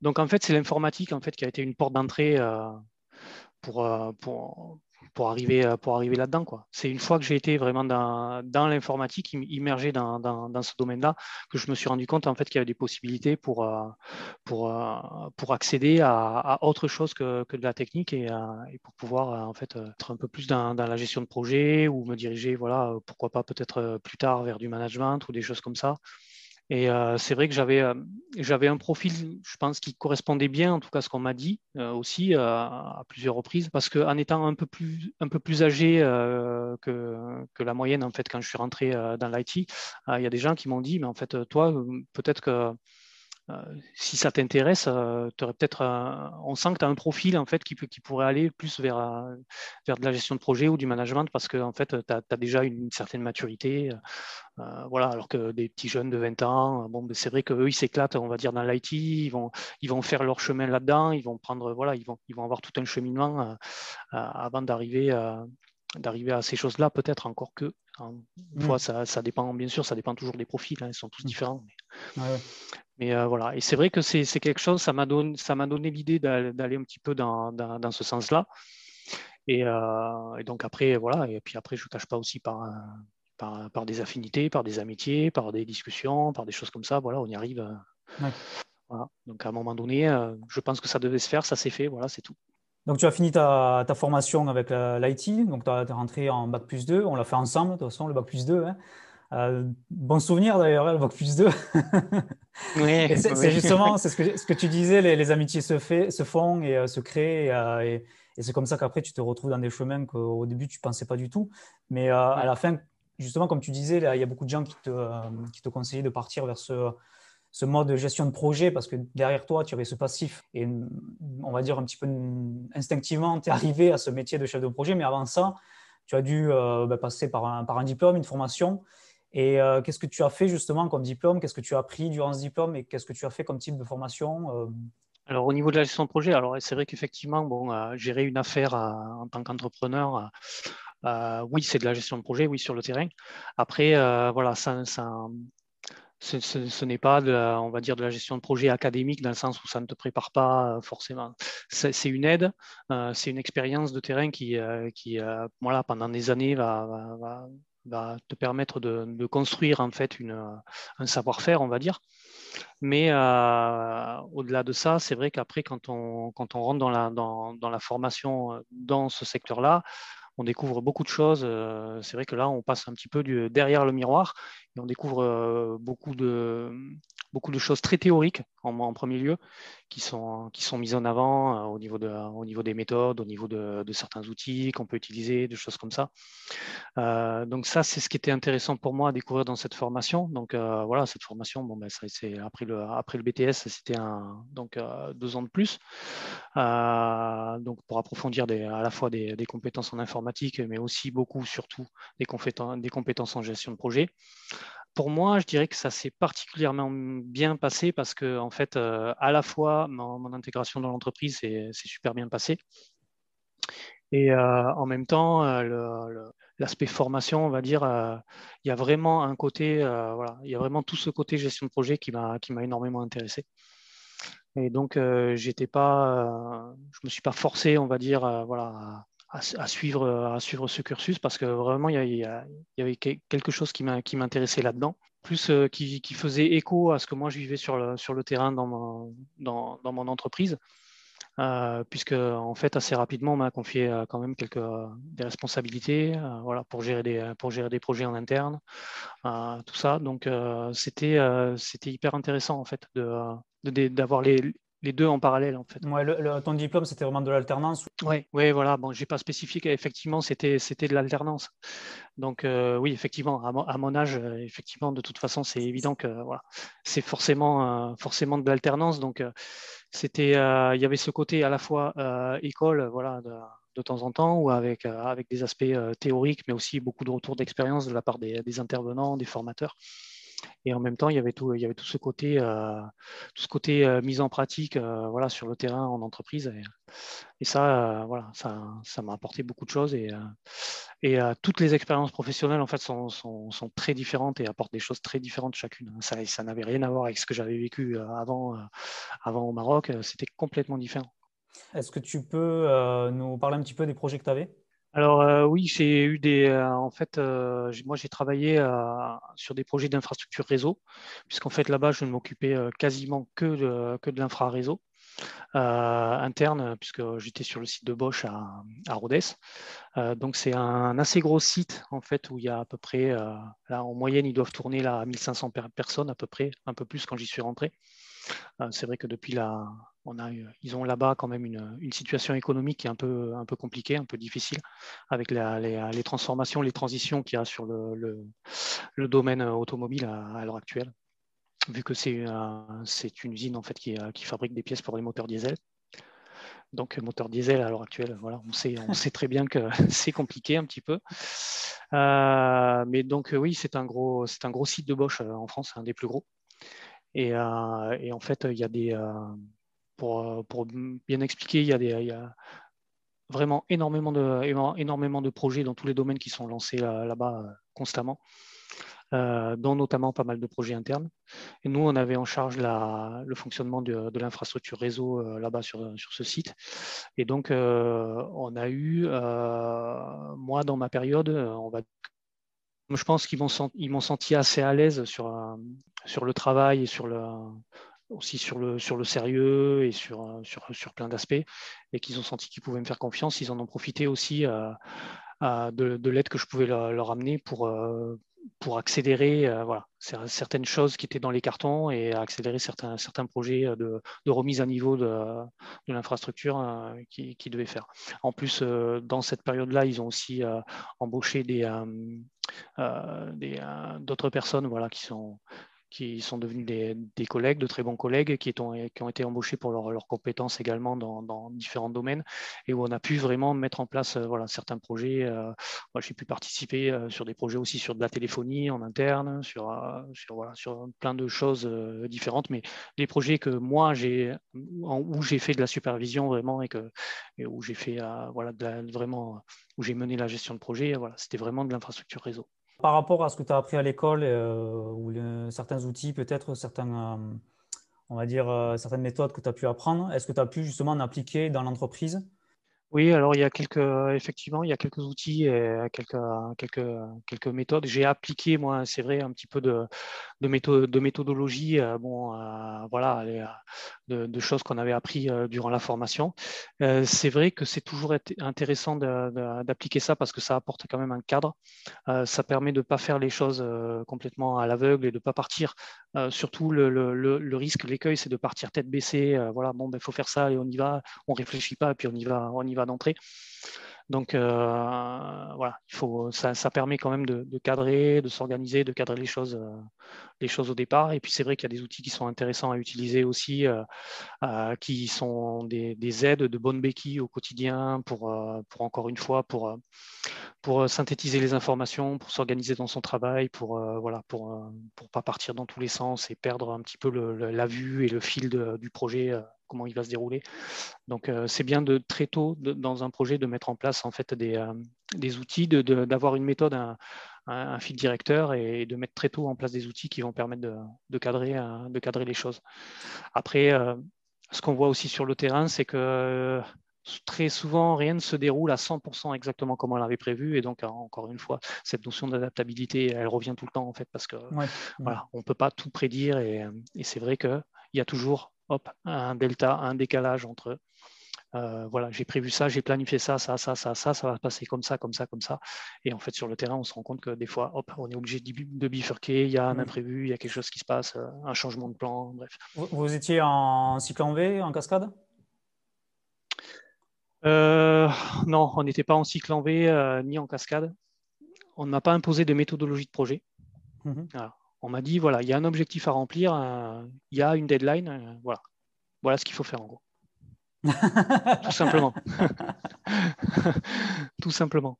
[SPEAKER 2] donc en fait, c'est l'informatique en fait, qui a été une porte d'entrée pour, pour, pour arriver, euh, pour arriver là-dedans. C'est une fois que j'ai été vraiment dans, dans l'informatique, immergé dans, dans, dans ce domaine-là, que je me suis rendu compte en fait, qu'il y avait des possibilités pour, euh, pour, euh, pour accéder à, à, autre chose que, que de la technique et, pour pouvoir en fait, être un peu plus dans, dans, la gestion de projet ou me diriger, voilà, pourquoi pas peut-être plus tard vers du management ou des choses comme ça. Et euh, c'est vrai que j'avais, euh, j'avais un profil, je pense, qui correspondait bien, en tout cas, à ce qu'on m'a dit euh, aussi à plusieurs reprises, parce qu'en étant un peu plus, un peu plus âgé que, que, la moyenne, en fait, quand je suis rentré dans l'IT, il y a des gens qui m'ont dit, mais en fait, toi, peut-être que si ça t'intéresse, euh, peut-être, on sent que tu as un profil en fait qui, qui pourrait aller plus vers, euh, vers de la gestion de projet ou du management parce que en fait, tu as, déjà une, certaine maturité. voilà, alors que des petits jeunes de 20 ans, bon, ben, c'est vrai qu'eux, ils s'éclatent, on va dire, dans l'IT, ils vont, ils vont faire leur chemin là-dedans, ils vont prendre, voilà, ils vont, ils vont avoir tout un cheminement avant d'arriver d'arriver à ces choses-là, peut-être encore que. Une mmh. fois, ça, ça, dépend, bien sûr, ça dépend toujours des profils, hein, ils sont tous mmh. différents. Mais euh, voilà, et c'est vrai que c'est quelque chose, ça m'a donné, donné l'idée d'aller un petit peu dans, dans, ce sens-là. Euh, et, donc après, voilà, et puis après, je ne cache pas aussi par, par, par, des affinités, par des amitiés, par des discussions, par des choses comme ça, voilà, on y arrive. Voilà. Donc à un moment donné, euh, je pense que ça devait se faire, ça s'est fait, voilà, c'est tout.
[SPEAKER 1] Donc, tu as fini ta, formation avec l'IT, donc tu es rentré en Bac plus 2, on l'a fait ensemble, de toute façon, le Bac plus 2. Hein. Euh, bon souvenir d'ailleurs, hein, le Bac plus 2.
[SPEAKER 2] oui,
[SPEAKER 1] c'est justement c'est ce que, ce que tu disais, les, amitiés se, fait, se font et se créent. Et, et c'est comme ça qu'après, tu te retrouves dans des chemins qu'au début, tu ne pensais pas du tout. Mais à la fin, justement, comme tu disais, il y a beaucoup de gens qui te, euh, qui te conseillaient de partir vers ce, ce mode de gestion de projet parce que derrière toi, tu avais ce passif. Et on va dire un petit peu instinctivement, tu es arrivé à ce métier de chef de projet. Mais avant ça, tu as dû euh, bah, passer par un, par un, diplôme, une formation. Et euh, qu'est-ce que tu as fait justement comme diplôme? Qu'est-ce que tu as appris durant ce diplôme Et qu'est-ce que tu as fait comme type de formation
[SPEAKER 2] alors au niveau de la gestion de projet, alors c'est vrai qu'effectivement, bon, gérer une affaire en tant qu'entrepreneur, euh, oui, c'est de la gestion de projet, oui, sur le terrain. Après, euh, voilà, ça, ce, n'est pas, de la, on va dire, de la gestion de projet académique dans le sens où ça ne te prépare pas euh, forcément. C'est une aide, c'est une expérience de terrain qui, voilà, pendant des années va, te permettre de, construire en fait une, un savoir-faire, on va dire. Mais au-delà de ça, c'est vrai qu'après, quand on, quand on rentre dans la, dans, dans la formation dans ce secteur-là, on découvre beaucoup de choses. Euh, c'est vrai que là, on passe un petit peu derrière le miroir et on découvre euh, beaucoup de, beaucoup de choses très théoriques en, premier lieu, qui sont, qui sont mises en avant euh, au, niveau de, au niveau des méthodes, au niveau de, certains outils qu'on peut utiliser, des choses comme ça. Euh, donc ça, c'est ce qui était intéressant pour moi à découvrir dans cette formation. Donc euh, voilà, cette formation, bon, ben, après le, après le BTS, c'était donc deux ans de plus. donc pour approfondir à la fois des, compétences en informatique, mais aussi beaucoup, surtout, des compétences en gestion de projet pour moi, je dirais que ça s'est particulièrement bien passé parce que, en fait, euh, à la fois, mon, intégration dans l'entreprise s'est super bien passée. Et euh, en même temps, euh, l'aspect formation, on va dire, il y a vraiment un côté, voilà, il y a vraiment tout ce côté gestion de projet qui m'a énormément intéressé. Et donc, j'étais pas, je me suis pas forcé, on va dire, voilà, à, suivre, ce cursus parce que vraiment, il y, avait quelque chose qui m'intéressait là-dedans, plus euh, qui, faisait écho à ce que moi je vivais sur le, terrain dans mon, dans, mon entreprise. Euh, puisque en fait assez rapidement on m'a confié euh, quand même quelques des responsabilités voilà pour gérer des pour gérer des projets en interne tout ça donc c'était c'était hyper intéressant en fait de d'avoir les, les deux en parallèle en fait.
[SPEAKER 1] Ouais, le, ton diplôme c'était vraiment de l'alternance
[SPEAKER 2] Oui, ouais, voilà. Bon, j'ai pas spécifié qu'effectivement c'était c'était de l'alternance. Donc euh, oui, effectivement, à mon, âge, euh, effectivement, de toute façon, c'est évident que voilà, c'est forcément euh, forcément de l'alternance. Donc c'était, il y avait ce côté à la fois école, voilà. De, temps en temps, ou avec, avec des aspects théoriques, mais aussi beaucoup de retours d'expérience de la part des intervenants, des formateurs. Et en même temps, il y avait tout, il y avait tout ce côté, euh, tout ce côté euh, mise en pratique euh, voilà, sur le terrain en entreprise. Et, ça, voilà, ça, ça m'a apporté beaucoup de choses. Et, toutes les expériences professionnelles, en fait, sont, sont, sont, très différentes et apportent des choses très différentes chacune. Ça, ça n'avait rien à voir avec ce que j'avais vécu avant, avant au Maroc. C'était complètement différent.
[SPEAKER 1] Est-ce que tu peux nous parler un petit peu des projets que tu avais
[SPEAKER 2] alors euh, oui, j'ai eu des. Euh, en fait, euh, moi j'ai travaillé sur des projets d'infrastructure réseau, puisqu'en fait là-bas je ne m'occupais quasiment que de, que interne, puisque j'étais sur le site de Bosch à, à donc c'est un, assez gros site en fait où il y a à peu près, là en moyenne ils doivent tourner là à 1500 personnes à peu près, un peu plus quand j'y suis rentré. C'est vrai que depuis la, on a ils ont là-bas quand même une, situation économique qui est un peu, compliquée, un peu difficile, avec les, transformations, les transitions qu'il y a sur le, domaine automobile à, l'heure actuelle, vu que c'est une usine en fait qui, fabrique des pièces pour les moteurs diesel. Donc, moteur diesel à l'heure actuelle, voilà, on sait, très bien que c'est compliqué un petit peu. Euh, mais donc, oui, c'est un, gros, site de Bosch euh, en France, un des plus gros. Et, euh, et en fait, il y a des euh, pour, bien expliquer, il y, a des, vraiment énormément de, énormément de projets dans tous les domaines qui sont lancés là-bas euh, constamment, euh, dont notamment pas mal de projets internes. Nous, on avait en charge le fonctionnement de, l'infrastructure réseau là-bas sur, sur, ce site. Et donc, on a eu, moi, dans ma période, on va je pense qu'ils m'ont senti assez à l'aise sur, sur le travail et aussi sur le, sur le sérieux et sur, sur, sur plein d'aspects, et qu'ils ont senti qu'ils pouvaient me faire confiance. Ils en ont profité aussi de, de l'aide que je pouvais leur, amener pour, pour accélérer euh, voilà, certaines choses qui étaient dans les cartons et accélérer certains, certains projets de, de remise à niveau de, l'infrastructure euh, qu'ils qui devaient faire. En plus, euh, dans cette période-là, ils ont aussi embauché des, d'autres personnes voilà, qui sont qui sont devenus des, collègues, de très bons collègues, qui, ont, été embauchés pour leurs compétences également dans, différents domaines, et où on a pu vraiment mettre en place euh, voilà, certains projets. Euh, moi, j'ai pu participer euh, sur des projets aussi sur de la téléphonie en interne, sur, plein de choses différentes, mais les projets que moi, j'ai, où j'ai fait de la supervision vraiment et, où j'ai fait voilà, mené la gestion de projet, voilà, c'était vraiment de l'infrastructure réseau.
[SPEAKER 1] Par rapport à ce que tu as appris à l'école, euh, ou certains outils, peut-être certains, euh, on va dire, euh, certaines méthodes que tu as pu apprendre, est-ce que tu as pu justement en appliquer dans l'entreprise?
[SPEAKER 2] Oui, alors il y a quelques, effectivement, il y a quelques outils et quelques, quelques, quelques méthodes. J'ai appliqué, moi, c'est vrai, un petit peu de, de, de méthodologie, euh, bon, euh, voilà, de, de, choses qu'on avait appris euh, durant la formation. c'est vrai que c'est toujours intéressant d'appliquer ça parce que ça apporte quand même un cadre. ça permet de ne pas faire les choses complètement à l'aveugle et de ne pas partir. surtout, le, le, le risque, l'écueil, c'est de partir tête baissée. voilà, bon, il ben, faut faire ça et on y va. On réfléchit pas et puis on y va, on y va d'entrée. Donc euh, voilà, il faut, ça, permet quand même de, cadrer, de s'organiser, de cadrer les choses, euh, les choses au départ. Et puis c'est vrai qu'il y a des outils qui sont intéressants à utiliser aussi, euh, qui sont des, aides de bonnes béquilles au quotidien pour, pour encore une fois, pour, pour synthétiser les informations, pour s'organiser dans son travail, pour voilà, pour, pour pas partir dans tous les sens et perdre un petit peu la vue et le fil du projet comment il va se dérouler. Donc, euh, c'est bien de très tôt dans un projet de mettre en place en fait des, euh, des outils, d'avoir une méthode, un, fil directeur et de mettre très tôt en place des outils qui vont permettre de, cadrer, euh, de cadrer les choses. Après, ce qu'on voit aussi sur le terrain, c'est que très souvent, rien ne se déroule à 100% exactement comme on l'avait prévu. Et donc, encore une fois, cette notion d'adaptabilité, elle revient tout le temps, en fait, parce que voilà, on ne peut pas tout prédire. Et, et c'est vrai qu'il y a toujours hop, un delta, un décalage entre euh, voilà, j'ai prévu ça, j'ai planifié ça, ça, ça, ça, ça, ça va passer comme ça, comme ça, comme ça. Et en fait, sur le terrain, on se rend compte que des fois, hop, on est obligé de bifurquer, il y a un imprévu, il y a quelque chose qui se passe, euh, un changement de plan, bref.
[SPEAKER 1] Vous, étiez en cycle en V, en cascade?
[SPEAKER 2] Euh, Non, on n'était pas en cycle en V ni en cascade. On ne m'a pas imposé de méthodologie de projet. Mm-hmm. On m'a dit, voilà, il y a un objectif à remplir, il y a une deadline, voilà. Voilà ce qu'il faut faire en gros. Tout simplement. Tout simplement.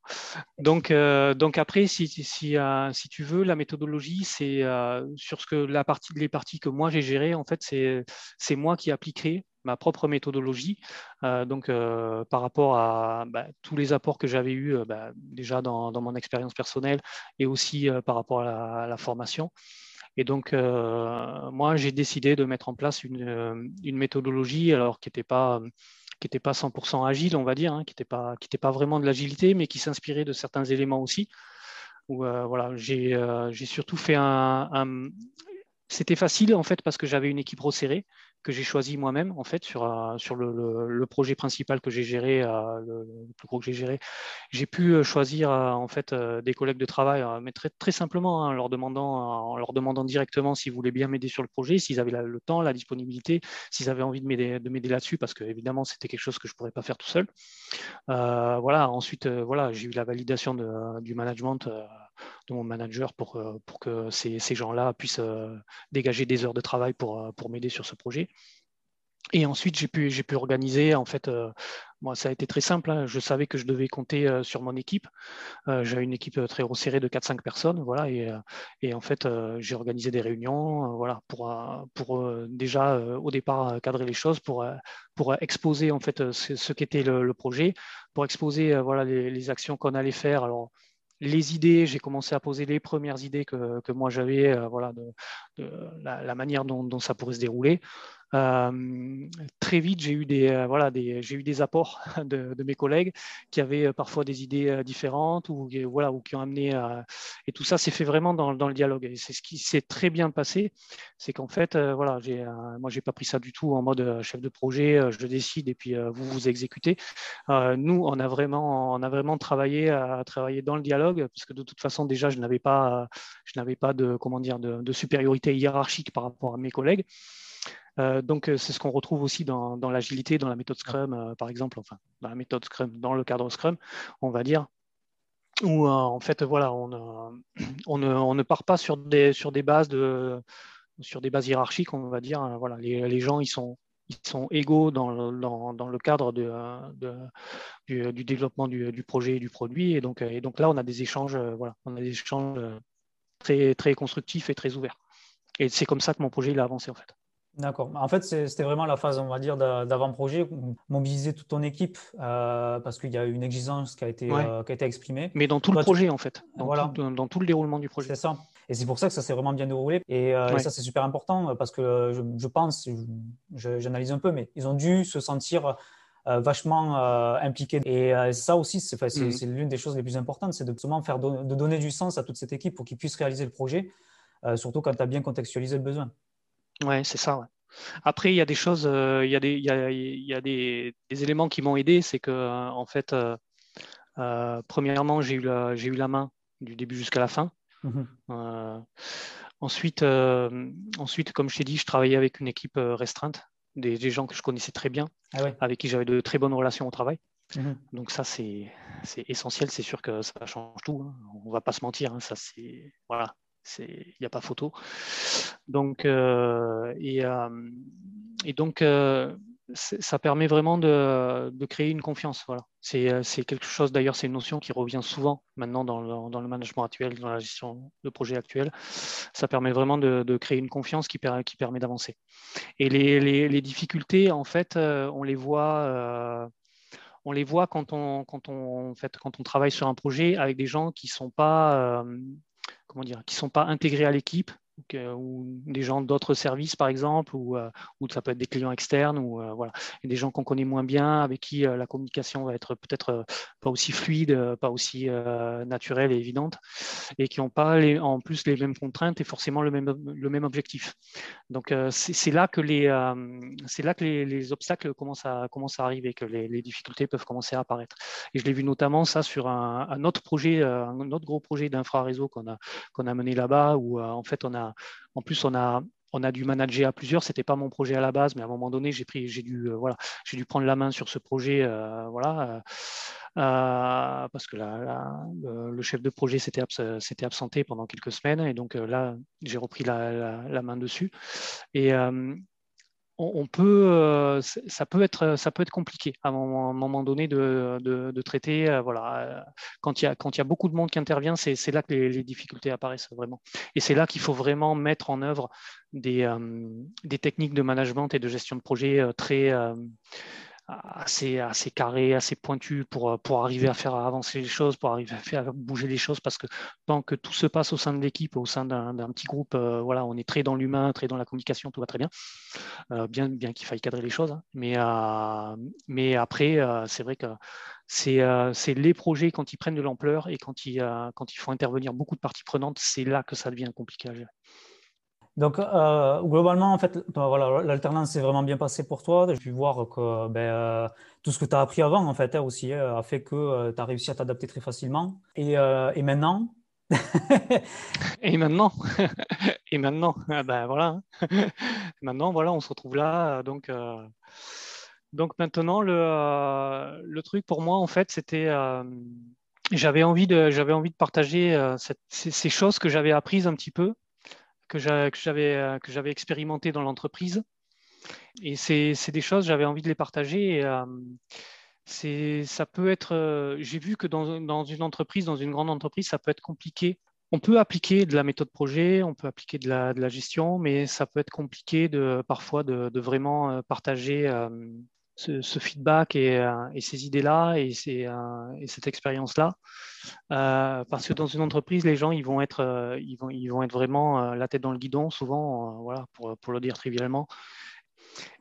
[SPEAKER 2] Donc, euh, après, euh, si, tu veux, la méthodologie, c'est euh, sur ce que la partie, les parties que moi j'ai gérées, en fait, c'est moi qui appliquerai ma propre méthodologie. donc, par rapport à bah, tous les apports que j'avais eus bah, déjà dans, dans, mon expérience personnelle et aussi par rapport à la formation. Et donc, euh, moi, j'ai décidé de mettre en place une, euh, méthodologie, alors qui n'était pas qui n'était pas 100% agile, on va dire, hein, qui n'était pas, qui pas vraiment de l'agilité, mais qui s'inspirait de certains éléments aussi. Euh, voilà, j'ai surtout fait un, C'était facile en fait parce que j'avais une équipe resserrée que j'ai choisi moi-même en fait sur, euh, sur le, projet principal que j'ai géré, euh, le, plus gros que j'ai géré. J'ai pu euh, choisir en fait des collègues de travail, mais très, très simplement hein, en, leur demandant, en leur demandant directement s'ils voulaient bien m'aider sur le projet, s'ils avaient le temps, la disponibilité, s'ils avaient envie de m'aider, de m'aider là-dessus, parce que évidemment c'était quelque chose que je ne pourrais pas faire tout seul. voilà. Ensuite, voilà, j'ai eu la validation du management de mon manager pour, pour que ces, ces gens-là puissent dégager des heures de travail pour, pour m'aider sur ce projet. Et ensuite, j'ai pu, pu organiser, en fait, euh, moi, ça a été très simple. Hein. Je savais que je devais compter euh, sur mon équipe. Euh, J'avais une équipe très resserrée de 4-5 personnes, voilà, et, et en fait, j'ai organisé des réunions, voilà, pour, pour déjà au départ cadrer les choses, pour, pour exposer en fait ce, qu'était le, projet, pour exposer voilà les, les actions qu'on allait faire. Alors, les idées, j'ai commencé à poser les premières idées que, moi j'avais, voilà, de, la, manière dont, ça pourrait se dérouler. Très vite, j'ai eu des, voilà, des, j'ai eu des apports de, mes collègues qui avaient parfois des idées différentes ou, voilà, ou qui ont amené. et tout ça s'est fait vraiment dans, dans, le dialogue. Et c'est ce qui s'est très bien passé. C'est qu'en fait, voilà, j'ai, moi, j'ai pas pris ça du tout en mode chef de projet, je décide et puis vous vous exécutez. nous, on a vraiment, on a vraiment travaillé à travailler dans le dialogue, puisque de toute façon, déjà, je n'avais pas, je n'avais pas de, comment dire, de, de supériorité hiérarchique par rapport à mes collègues. Euh, donc, euh, c'est ce qu'on retrouve aussi dans, l'agilité, dans la méthode Scrum, euh, par exemple, enfin, dans la méthode Scrum, dans le cadre Scrum, on va dire, où en fait, voilà, on, ne, part pas sur des, bases sur des bases hiérarchiques, on va dire. Voilà, les, gens, ils sont, égaux dans le, cadre du, développement du, projet et du produit. Et donc, et donc là, on a des échanges, voilà, on a des échanges très, très constructifs et très ouverts. Et c'est comme ça que mon projet il a avancé en fait.
[SPEAKER 1] D'accord. En fait, c'était vraiment la phase, on va dire, d'avant-projet, mobiliser toute ton équipe euh, parce qu'il y a une exigence qui a été, euh, qui a été exprimée.
[SPEAKER 2] Mais dans tout le projet, en fait, dans, voilà. tout, dans, tout, le déroulement du projet.
[SPEAKER 1] C'est ça. Et c'est pour ça que ça s'est vraiment bien déroulé. Et, euh, ça, c'est super important parce que je, je pense, j'analyse un peu, mais ils ont dû se sentir vachement impliqués. Et ça aussi, mm. c'est l'une des choses les plus importantes, c'est de, faire de donner du sens à toute cette équipe pour qu'ils puissent réaliser le projet, surtout quand tu as bien contextualisé le besoin.
[SPEAKER 2] Ouais, c'est ça. Après, il y a des choses, euh, il y a des, il y a, des, éléments qui m'ont aidé. C'est que, euh, en fait, euh, premièrement, j'ai eu, la, j'ai eu la main du début jusqu'à la fin. Mmh ensuite, ensuite, comme je t'ai dit, je travaillais avec une équipe restreinte, des, gens que je connaissais très bien, ah avec qui j'avais de très bonnes relations au travail. Mmh Donc ça, c'est, c'est essentiel. C'est sûr que ça change tout. Hein. On ne va pas se mentir. Hein. Ça, c'est voilà, il n'y a pas photo. Donc, euh, et, euh, et, donc, euh, ça permet vraiment de, créer une confiance. Voilà. C'est quelque chose, d'ailleurs, c'est une notion qui revient souvent maintenant dans le, dans le, management actuel, dans la gestion de projet actuel. Ça permet vraiment de, créer une confiance qui, permet d'avancer. Et les, les, les, difficultés, en fait, on les voit on les voit quand on, quand on, en fait, quand on travaille sur un projet avec des gens qui ne sont pas comment dire, qui ne sont pas intégrés à l'équipe, ou des gens d'autres services par exemple, ou, euh, ça peut être des clients externes, ou euh, voilà, et des gens qu'on connaît moins bien, avec qui euh, la communication va être peut-être pas aussi fluide, pas aussi naturelle et évidente, et qui n'ont pas en plus les mêmes contraintes et forcément le même, le même objectif. Donc c'est là que les, c'est là que les, obstacles commencent à, commencent à arriver, que les, difficultés peuvent commencer à apparaître. Et je l'ai vu notamment ça sur un, un autre projet, un autre gros projet d'infra-réseau qu'on a, qu'on a mené là-bas, où en fait on a en plus, on a, dû manager à plusieurs. C'était pas mon projet à la base, mais à un moment donné, j'ai pris, j'ai dû, euh, prendre la main sur ce projet, euh, voilà, euh, parce que le, chef de projet s'était, absenté pendant quelques semaines, et donc là, j'ai repris la, main dessus. On, peut, euh, ça, peut être, ça peut être compliqué à un moment, donné de, traiter. Euh, voilà, euh, quand il, y a, y beaucoup de monde qui intervient, c'est là que les, difficultés apparaissent vraiment. Et c'est là qu'il faut vraiment mettre en œuvre des, des, techniques de management et de gestion de projet très assez, assez carré, assez pointu pour, pour arriver à faire avancer les choses, pour arriver à faire bouger les choses, parce que tant que tout se passe au sein de l'équipe, au sein d'un petit groupe, euh, voilà, on est très dans l'humain, très dans la communication, tout va très bien, euh, bien, bien qu'il faille cadrer les choses. Hein. Mais, euh, après, c'est vrai que c'est les projets quand ils prennent de l'ampleur et quand il, quand il faut intervenir beaucoup de parties prenantes, c'est là que ça devient compliqué à gérer.
[SPEAKER 1] Donc, euh, globalement, en fait, ben, voilà, l'alternance s'est vraiment bien passée pour toi. J'ai pu voir que ben, euh, tout ce que tu as appris avant, en fait, hein, aussi, hein, a fait que euh, tu as réussi à t'adapter très facilement. Et, et maintenant?
[SPEAKER 2] Et maintenant? Et maintenant? Ben, voilà. Hein. maintenant, voilà, on se retrouve là. Donc, donc maintenant, le, le, truc pour moi, en fait, c'était j'avais envie de j'avais envie de partager ces, choses que j'avais apprises un petit peu que j'avais euh, que j'avais expérimenté dans l'entreprise. Et c'est des choses, j'avais envie de les partager. Euh, ça peut être. Euh, j'ai vu que dans, dans, une entreprise, dans une grande entreprise, ça peut être compliqué. On peut appliquer de la méthode projet, on peut appliquer de la, de la gestion, mais ça peut être compliqué de parfois de vraiment partager ce, feedback euh, et, ces idées-là et, euh, et, cette expérience-là. Euh, parce que dans une entreprise, les gens, ils vont être, ils vont, ils vont être vraiment la tête dans le guidon, souvent, voilà, pour, pour, le dire trivialement.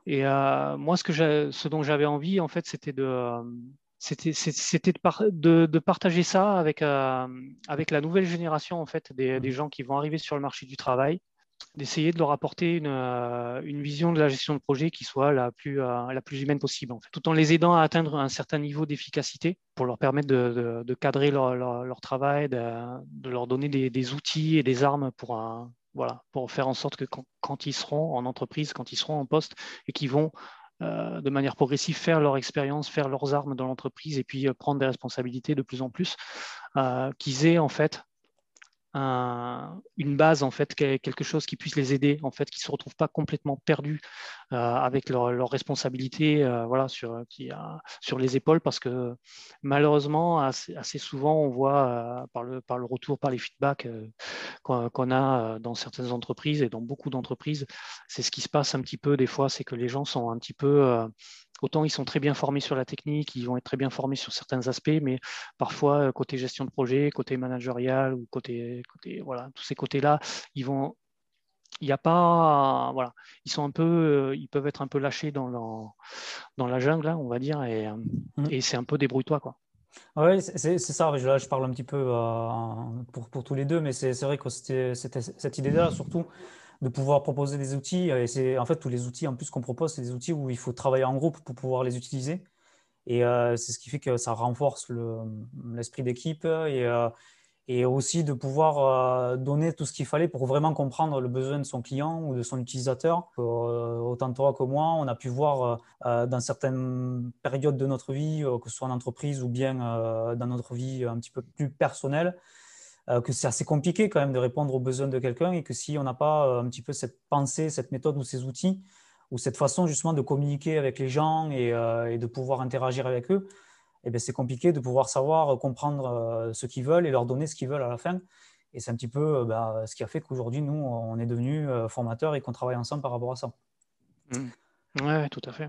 [SPEAKER 2] Et moi, ce, que ce dont j'avais envie, en fait, c'était de, c'était, c'était de, de, partager ça avec, avec la nouvelle génération en fait, des, des, gens qui vont arriver sur le marché du travail d'essayer de leur apporter une, euh, une, vision de la gestion de projet qui soit la plus, euh, la plus humaine possible, tout en les aidant à atteindre un certain niveau d'efficacité pour leur permettre de, de, cadrer leur, leur, travail, de, leur donner des, outils et des armes pour, euh, voilà, pour faire en sorte que quand, ils seront en entreprise, quand ils seront en poste et qu'ils vont de manière progressive faire leur expérience, faire leurs armes dans l'entreprise et puis prendre des responsabilités de plus en plus, qu'ils aient en fait une base en fait, quelque chose qui puisse les aider, en fait, qui se retrouvent pas complètement perdus euh, avec leurs leur responsabilités, euh, voilà, sur, les épaules, parce que malheureusement, assez, souvent, on voit euh, par, le, par le retour, par les feedbacks qu'on a dans certaines entreprises et dans beaucoup d'entreprises, c'est ce qui se passe un petit peu des fois, c'est que les gens sont un petit peu Autant ils sont très bien formés sur la technique, ils vont être très bien formés sur certains aspects, mais parfois euh, côté gestion de projet, côté managérial ou côté, côté voilà, tous ces côtés-là, ils vont il n'y a pas voilà ils sont un peu euh, ils peuvent être un peu lâchés dans la, dans la jungle on va dire et, euh, mmh. et c'est un peu débrouille-toi quoi
[SPEAKER 1] oui, c'est ça. Là, je parle un petit peu pour, pour, tous les deux, mais c'est vrai que c'était cette idée-là, surtout, de pouvoir proposer des outils. Et c'est en fait tous les outils en plus qu'on propose, c'est des outils où il faut travailler en groupe pour pouvoir les utiliser. Et euh, c'est ce qui fait que ça renforce l'esprit d'équipe et, euh, et aussi de pouvoir euh, donner tout ce qu'il fallait pour vraiment comprendre le besoin de son client ou de son utilisateur. autant toi que moi, on a pu voir dans certaines périodes de notre vie, que ce soit en entreprise ou bien dans notre vie un petit peu plus personnelle, euh, que c'est assez compliqué quand même de répondre aux besoins de quelqu'un et que si on n'a pas euh, un petit peu cette pensée, cette méthode ou ces outils, ou cette façon justement de communiquer avec les gens et, euh, de pouvoir interagir avec eux, eh c'est compliqué de pouvoir savoir comprendre ce qu'ils veulent et leur donner ce qu'ils veulent à la fin. Et c'est un petit peu bah, ce qui a fait qu'aujourd'hui, nous, on est devenus formateurs et qu'on travaille ensemble par rapport à ça.
[SPEAKER 2] Mmh. Oui, tout à fait.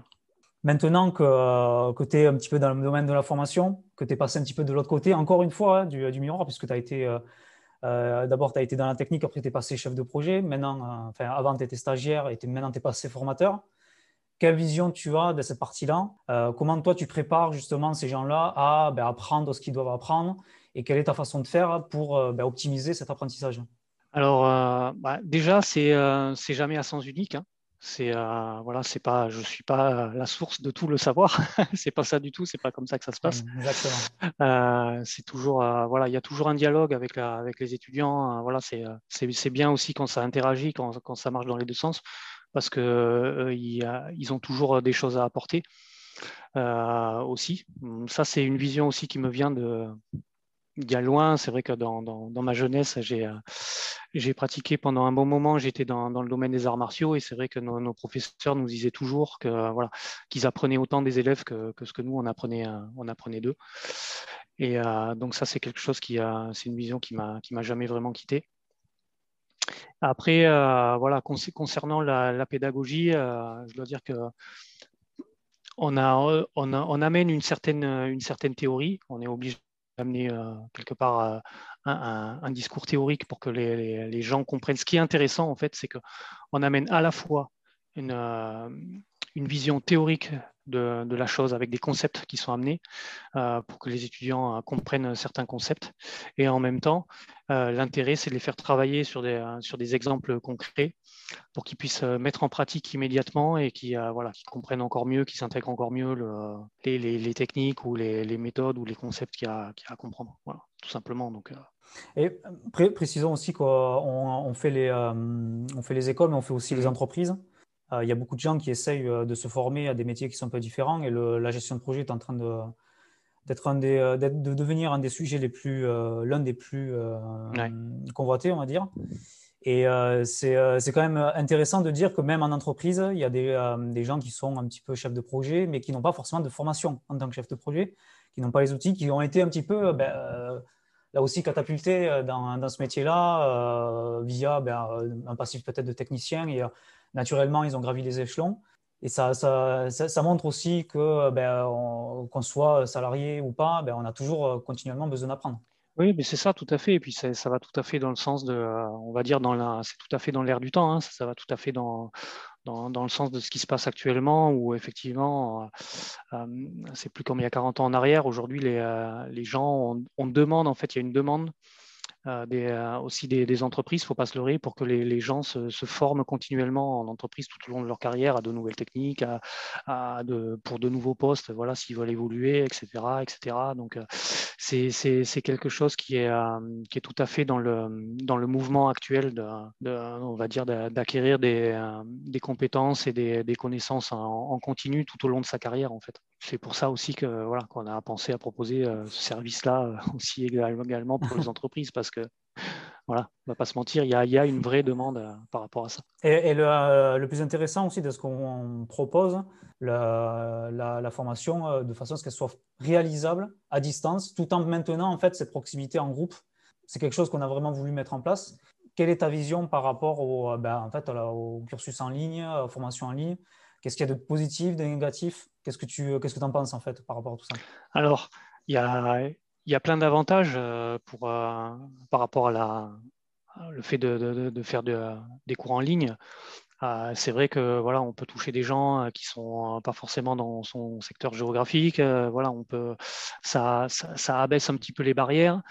[SPEAKER 1] Maintenant que, euh, tu es un petit peu dans le domaine de la formation, que tu es passé un petit peu de l'autre côté, encore une fois, hein, du, du, miroir, puisque tu as été, euh, euh, d'abord, tu as été dans la technique, après tu es passé chef de projet, maintenant, enfin, avant tu étais stagiaire et maintenant tu es passé formateur. Quelle vision tu as de cette partie-là? Comment toi tu prépares justement ces gens-là à ben, apprendre ce qu'ils doivent apprendre et quelle est ta façon de faire pour ben, optimiser cet apprentissage?
[SPEAKER 2] Alors, bah, déjà, c'est c'est jamais à sens unique. Hein. C'est euh, voilà, c'est pas, je suis pas la source de tout le savoir. c'est pas ça du tout. C'est pas comme ça que ça se passe. Euh, c'est toujours euh, voilà, il y a toujours un dialogue avec la, avec les étudiants. voilà, c'est, c'est, bien aussi quand ça interagit, quand, quand, ça marche dans les deux sens, parce que ils, ils, ont toujours des choses à apporter aussi. Ça, c'est une vision aussi qui me vient de il y a loin. C'est vrai que dans, dans, dans ma jeunesse, j'ai j'ai pratiqué pendant un bon moment, j'étais dans, le domaine des arts martiaux et c'est vrai que nos, professeurs nous disaient toujours que voilà qu'ils apprenaient autant des élèves que, ce que nous on apprenait euh, on apprenait d'eux. Et euh, donc ça c'est quelque chose qui a c'est une vision qui qui m'a jamais vraiment quitté. Après euh, voilà concernant la, pédagogie, je dois dire que on, a, on, on amène une certaine, une certaine théorie, on est obligé d'amener quelque part un, discours théorique pour que les, gens comprennent. Ce qui est intéressant, en fait, c'est qu'on amène à la fois une, euh, vision théorique de, la chose avec des concepts qui sont amenés euh, pour que les étudiants euh, comprennent certains concepts. Et en même temps, l'intérêt, c'est de les faire travailler sur des exemples concrets pour qu'ils puissent mettre en pratique immédiatement et qu'ils voilà, comprennent encore mieux, qu'ils s'intègrent encore mieux les, les, techniques ou les, méthodes ou les concepts qu'il y, a à comprendre. Voilà, tout simplement. Donc,
[SPEAKER 1] et précisons aussi qu'on on fait, les, on fait les écoles, mais on fait aussi les mmh. entreprises. Euh, il y a beaucoup de gens qui essayent euh, de se former à des métiers qui sont un peu différents et la gestion de projet est en train de, d'être un des, euh, de devenir un des sujets les plus, l'un des plus convoités, on va dire. Et c'est, c'est quand même intéressant de dire que même en entreprise, il y a des, des, gens qui sont un petit peu chefs de projet, mais qui n'ont pas forcément de formation en tant que chef de projet, qui n'ont pas les outils, qui ont été un petit peu ben, là aussi catapultés dans, dans ce métier-là via ben, un passif peut-être de technicien. Et naturellement, ils ont gravi les échelons. Et ça, ça, ça, montre aussi que ben, qu'on soit salarié ou pas, ben, on a toujours euh, continuellement besoin d'apprendre.
[SPEAKER 2] Oui, mais c'est ça, tout à fait. Et puis ça, va tout à fait dans le sens de, on va dire, dans la, c'est tout à fait dans l'air du temps. Hein. Ça, va tout à fait dans, dans, le sens de ce qui se passe actuellement, où effectivement, c'est plus comme il y a 40 ans en arrière. Aujourd'hui, les, les gens, on, demande, en fait, il y a une demande euh, des, euh, aussi des, entreprises, il ne faut pas se leurrer, pour que les, gens se, forment continuellement en entreprise tout au long de leur carrière à de nouvelles techniques, à, de, pour de nouveaux postes, voilà, s'ils veulent évoluer, etc. etc. Donc, euh, c'est quelque chose qui est, qui est tout à fait dans le, dans le mouvement actuel, de, on va dire, d'acquérir des, des, compétences et des, des connaissances en, en, continu tout au long de sa carrière, en fait. C'est pour ça aussi que voilà qu'on a pensé à proposer ce service-là aussi également pour les entreprises, parce que voilà, on va pas se mentir, il y a, il y a une vraie demande euh, par rapport à ça.
[SPEAKER 1] Et, le, euh, le, plus intéressant aussi de ce qu'on propose, la, la, formation, euh, de façon à ce qu'elle soit réalisable à distance, tout en maintenant en fait cette proximité en groupe. C'est quelque chose qu'on a vraiment voulu mettre en place. Quelle est ta vision par rapport au, ben, en fait, au cursus en ligne, à la formation en ligne? Qu'est-ce qu'il y a de positif, de négatif? Qu'est-ce que tu qu'est-ce que en penses en fait par rapport à tout ça?
[SPEAKER 2] Alors, il y a, il y a plein d'avantages euh, euh, par rapport à la, le fait de, faire des cours en ligne. Euh, c'est vrai que voilà, on peut toucher des gens qui sont pas forcément dans son secteur géographique. voilà, on peut, ça, ça, abaisse un petit peu les barrières.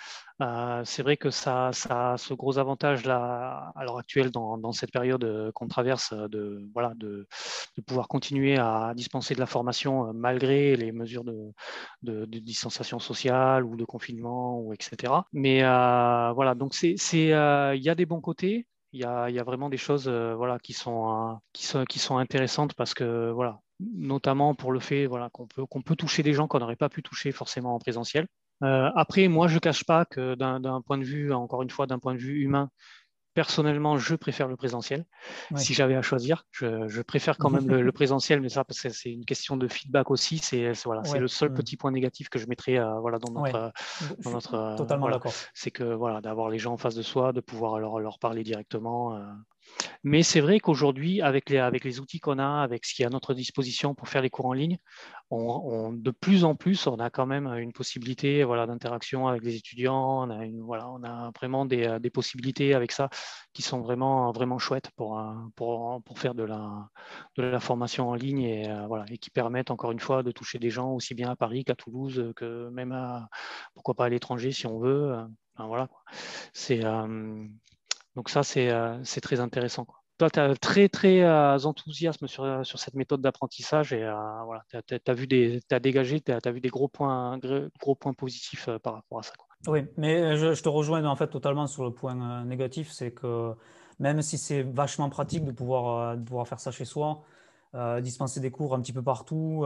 [SPEAKER 2] Euh, c'est vrai que ça, a ce gros avantage là à l'heure actuelle dans, cette période euh, qu'on traverse euh, de, voilà, de, pouvoir continuer à dispenser de la formation malgré les mesures de, distanciation sociale ou de confinement ou etc. Mais voilà, donc c'est, il y a des bons côtés. Il y a, vraiment des choses qui, sont, qui, sont, intéressantes parce que voilà, notamment pour le fait voilà, qu'on peut, qu'on peut toucher des gens qu'on n'aurait pas pu toucher forcément en présentiel. Euh, après, moi, je ne cache pas que d'un point de vue, encore une fois, d'un point de vue humain, personnellement, je préfère le présentiel. Si j'avais à choisir, je, préfère quand même le, présentiel, mais ça, parce que c'est une question de feedback aussi. C'est voilà, le seul mm. petit point négatif que je mettrais euh, voilà, dans notre. Dans notre
[SPEAKER 1] euh, totalement d'accord.
[SPEAKER 2] C'est que voilà, d'avoir les gens en face de soi, de pouvoir leur, leur parler directement. Mais c'est vrai qu'aujourd'hui, avec les, avec les outils qu'on a, avec ce qui est à notre disposition pour faire les cours en ligne, on, de plus en plus, on a quand même une possibilité voilà, d'interaction avec les étudiants. On a, voilà, on a vraiment des, des, possibilités avec ça qui sont vraiment, vraiment chouettes pour, pour, pour faire de la, de la formation en ligne et, euh, voilà, et qui permettent encore une fois de toucher des gens aussi bien à Paris qu'à Toulouse, que même à, pourquoi pas à l'étranger si on veut. Voilà, C'est. Euh, donc ça, c'est euh, très intéressant. Toi, tu as très, très euh, enthousiasme sur, euh, sur cette méthode d'apprentissage et voilà, tu as, as, dégagé, tu as, vu des gros points, gros points positifs par rapport à ça.
[SPEAKER 1] Oui, mais je, te rejoins en fait totalement sur le point négatif, c'est que même si c'est vachement pratique de pouvoir, de pouvoir faire ça chez soi, dispenser des cours un petit peu partout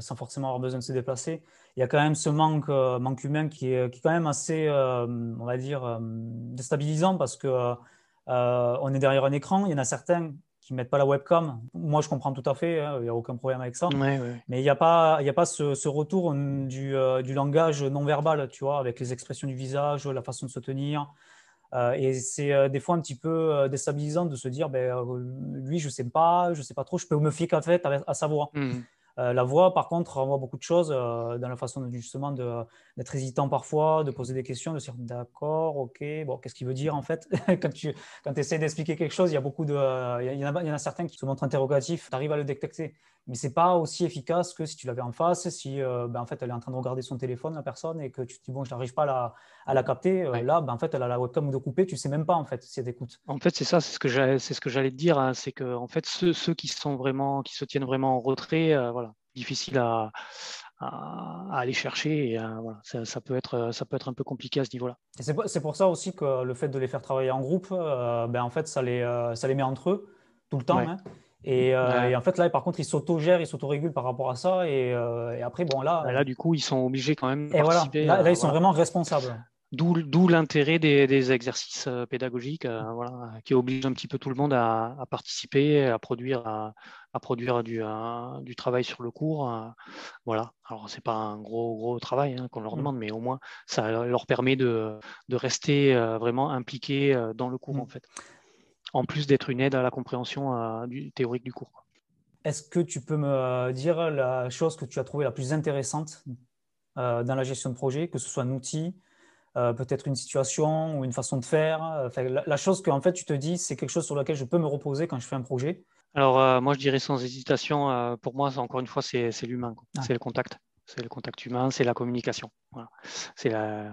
[SPEAKER 1] sans forcément avoir besoin de se déplacer. Il y a quand même ce manque, manque humain qui est, qui est, quand même assez, on va dire, déstabilisant parce que on est derrière un écran. Il y en a certains qui ne mettent pas la webcam. Moi, je comprends tout à fait, hein, il n'y a aucun problème avec ça. Mais il n'y a pas, il y a pas ce, ce retour du, du, langage non verbal, tu vois, avec les expressions du visage, la façon de se tenir. Euh, et c'est euh, des fois un petit peu euh, déstabilisant de se dire, ben, lui, je ne sais pas, je ne sais pas trop, je peux me fier qu'à fait à, sa voix. Mmh. la voix, par contre, renvoie beaucoup de choses dans la façon justement d'être hésitant parfois, de poser des questions, de se dire d'accord, ok, bon, qu'est-ce qu'il veut dire en fait? Quand tu quand essaies d'expliquer quelque chose, il y a beaucoup de. il, y en a, il y en a certains qui se montrent interrogatifs, tu arrives à le détecter mais c'est pas aussi efficace que si tu l'avais en face, si ben, en fait elle est en train de regarder son téléphone, la personne, et que tu te dis bon, je n'arrive pas à la, à la capter. Euh, là, ben, en fait, elle a la webcam de couper, tu sais même pas en fait si elle écoute.
[SPEAKER 2] En fait, c'est ça, c'est ce que j'allais, c'est ce que j'allais te dire, hein, c'est que en fait ceux, ceux, qui sont vraiment, qui se tiennent vraiment en retrait, euh, voilà, difficile à, à, aller chercher. Et, voilà, ça, peut être, ça peut être un peu compliqué à ce niveau-là.
[SPEAKER 1] c'est, pour ça aussi que le fait de les faire travailler en groupe, ben, en fait, ça les, ça les met entre eux tout le temps. Hein. Euh, et, en fait, là, par contre, ils s'autogèrent, ils s'autorégulent par rapport à ça. Et, euh, après, bon, là.
[SPEAKER 2] Bah, là, du coup, ils sont obligés quand même
[SPEAKER 1] de participer. Voilà. Là, ils sont vraiment responsables.
[SPEAKER 2] D'où l'intérêt des, exercices euh, pédagogiques voilà, qui obligent un petit peu tout le monde à, participer, à produire, à, produire du, du, travail sur le cours. voilà. Alors, ce n'est pas un gros, gros travail hein, qu'on leur mmh. demande, mais au moins, ça leur permet de, de rester vraiment impliqués dans le cours, mmh. en fait en plus d'être une aide à la compréhension euh, du, théorique du cours.
[SPEAKER 1] Est-ce que tu peux me euh, dire la chose que tu as trouvée la plus intéressante euh, dans la gestion de projet, que ce soit un outil, peut-être une situation ou une façon de faire. la, chose que en fait tu te dis, c'est quelque chose sur lequel je peux me reposer quand je fais un projet.
[SPEAKER 2] Alors moi je dirais sans hésitation, pour moi encore une fois c'est l'humain, ah. c'est le contact c'est le contact humain, c'est la communication. C'est la,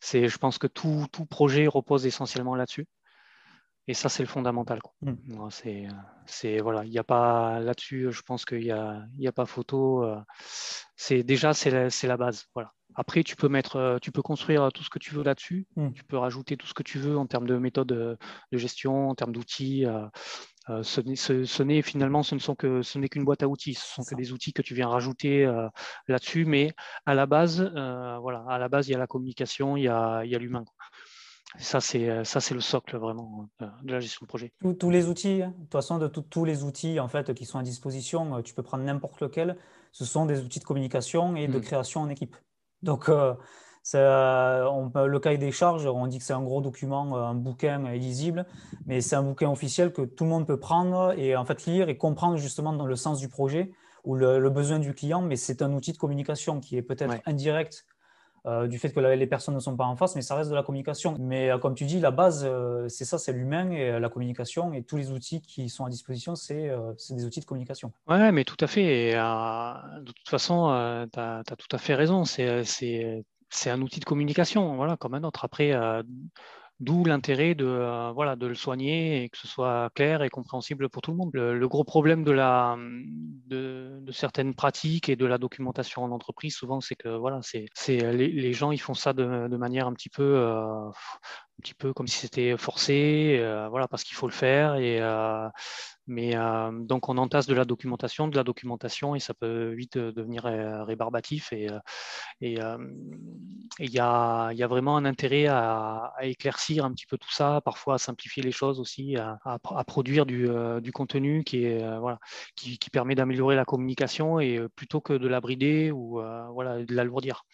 [SPEAKER 2] je pense que tout, tout, projet repose essentiellement là-dessus. Et ça, c'est le fondamental. Mmh. C'est, voilà, il n'y a pas là-dessus, je pense qu'il n'y a, y a pas photo. Euh, c'est déjà, c'est la, la base. Voilà. Après, tu peux mettre, euh, tu peux construire tout ce que tu veux là-dessus. Mmh. Tu peux rajouter tout ce que tu veux en termes de méthode de gestion, en termes d'outils. Euh, euh, ce, n'est finalement, ce ne sont que, ce n'est qu'une boîte à outils. Ce sont que des outils que tu viens rajouter euh, là-dessus, mais à la base, euh, voilà, à la base, il y a la communication, il y a, il y a l'humain. Ça, c'est ça, c'est le socle vraiment de la gestion de projet.
[SPEAKER 1] Tous, les outils, hein. de toute façon, de tous les outils en fait qui sont à disposition, tu peux prendre n'importe lequel. Ce sont des outils de communication et de mmh. création en équipe. Donc on, le cahier des charges, on dit que c'est un gros document, euh, un bouquin lisible, mais c'est un bouquin officiel que tout le monde peut prendre et en fait lire et comprendre justement dans le sens du projet ou le, besoin du client, mais c'est un outil de communication qui est peut-être indirect euh, du fait que les personnes ne sont pas en face, mais ça reste de la communication. Mais euh, comme tu dis, la base, c'est ça, c'est l'humain et la communication, et tous les outils qui sont à disposition, c'est des outils de communication.
[SPEAKER 2] Oui, mais tout à fait. De toute façon, tu as, tout à fait raison. C'est un outil de communication, voilà, comme un autre. Après, euh, d'où l'intérêt de, euh, voilà, de le soigner et que ce soit clair et compréhensible pour tout le monde. Le, gros problème de, la, de, certaines pratiques et de la documentation en entreprise, souvent, c'est que voilà, c'est, les, les, gens ils font ça de, manière un petit peu, euh, un petit peu comme si c'était forcé, voilà, parce qu'il faut le faire et mais euh, donc on entasse de la documentation, de la documentation, et ça peut vite euh, devenir euh, rébarbatif. Et il y, a, vraiment un intérêt à, éclaircir un petit peu tout ça, parfois à simplifier les choses aussi, à, produire du, contenu qui, permet d'améliorer la communication et plutôt que de la brider ou voilà, de l'alourdir.